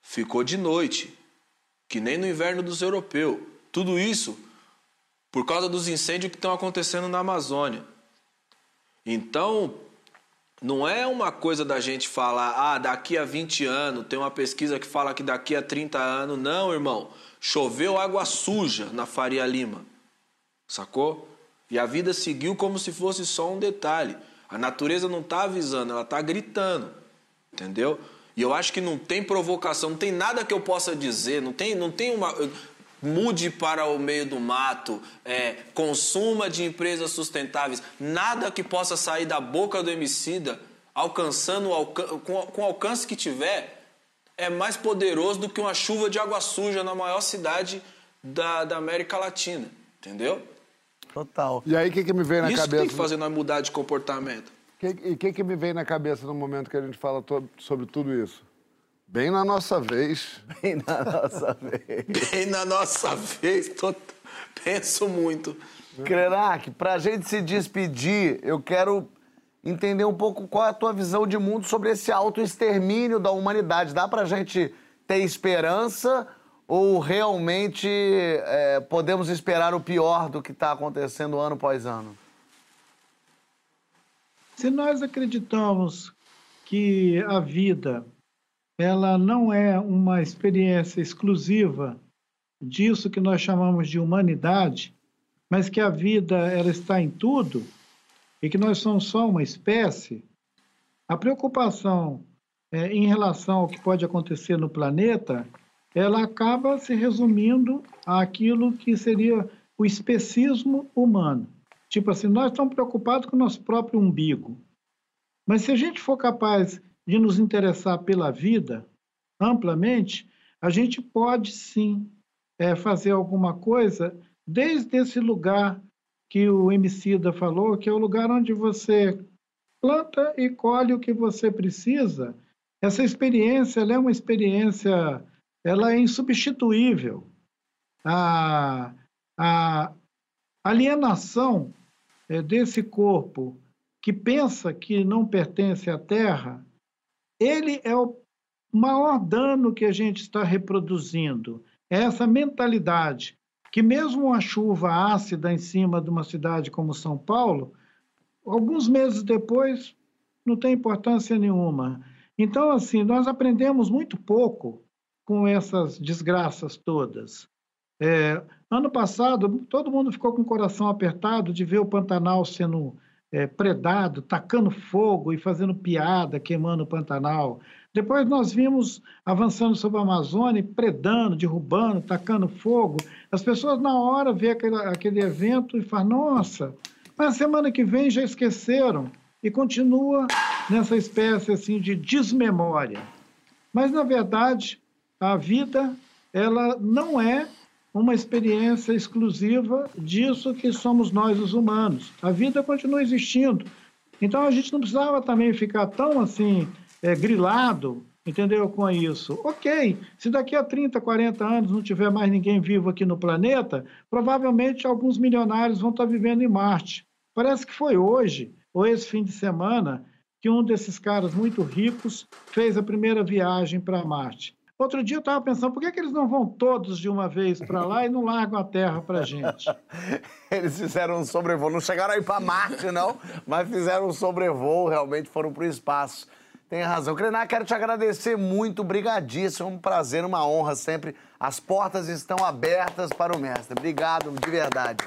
ficou de noite. que nem no inverno dos europeus. Tudo isso por causa dos incêndios que estão acontecendo na Amazônia. Então, não é uma coisa da gente falar, ah, daqui a 20 anos, tem uma pesquisa que fala que daqui a 30 anos. Não, irmão. Choveu água suja na Faria Lima. Sacou? E a vida seguiu como se fosse só um detalhe. A natureza não está avisando, ela está gritando. Entendeu? E eu acho que não tem provocação, não tem nada que eu possa dizer, não tem, não tem uma. Mude para o meio do mato, é, consuma de empresas sustentáveis, nada que possa sair da boca do homicida, alcançando com, com o alcance que tiver, é mais poderoso do que uma chuva de água suja na maior cidade da, da América Latina. Entendeu? Total. E aí, o que, que me veio na Isso cabeça? tem que fazer nós mudar de comportamento. Que, e o que, que me vem na cabeça no momento que a gente fala to- sobre tudo isso? Bem na nossa vez. Bem na nossa vez. Bem na nossa vez, tô- penso muito. Krenak, pra gente se despedir, eu quero entender um pouco qual é a tua visão de mundo sobre esse autoextermínio da humanidade. Dá pra gente ter esperança ou realmente é, podemos esperar o pior do que está acontecendo ano após ano? Se nós acreditamos que a vida ela não é uma experiência exclusiva disso que nós chamamos de humanidade, mas que a vida ela está em tudo e que nós somos só uma espécie, a preocupação eh, em relação ao que pode acontecer no planeta, ela acaba se resumindo àquilo que seria o especismo humano. Tipo assim, nós estamos preocupados com o nosso próprio umbigo. Mas se a gente for capaz de nos interessar pela vida amplamente, a gente pode sim é, fazer alguma coisa desde esse lugar que o Emicida falou, que é o lugar onde você planta e colhe o que você precisa. Essa experiência é uma experiência, ela é insubstituível. A, a alienação é, desse corpo que pensa que não pertence à Terra, ele é o maior dano que a gente está reproduzindo. É essa mentalidade que mesmo uma chuva ácida em cima de uma cidade como São Paulo, alguns meses depois não tem importância nenhuma. Então, assim, nós aprendemos muito pouco com essas desgraças todas. É, ano passado, todo mundo ficou com o coração apertado de ver o Pantanal sendo é, predado, tacando fogo e fazendo piada, queimando o Pantanal. Depois nós vimos avançando sobre a Amazônia, predando, derrubando, tacando fogo. As pessoas na hora vê aquele, aquele evento e falam, nossa, mas semana que vem já esqueceram. E continua nessa espécie assim de desmemória. Mas, na verdade, a vida ela não é uma experiência exclusiva disso que somos nós, os humanos. A vida continua existindo. Então, a gente não precisava também ficar tão assim, é, grilado, entendeu, com isso. Ok, se daqui a 30, 40 anos não tiver mais ninguém vivo aqui no planeta, provavelmente alguns milionários vão estar vivendo em Marte. Parece que foi hoje, ou esse fim de semana, que um desses caras muito ricos fez a primeira viagem para Marte. Outro dia eu estava pensando, por que, que eles não vão todos de uma vez para lá e não largam a Terra para gente? Eles fizeram um sobrevoo, não chegaram aí para Marte, não, mas fizeram um sobrevoo, realmente foram para o espaço. Tem razão. Krenak, quero te agradecer muito, brigadíssimo, um prazer, uma honra sempre. As portas estão abertas para o mestre. Obrigado, de verdade.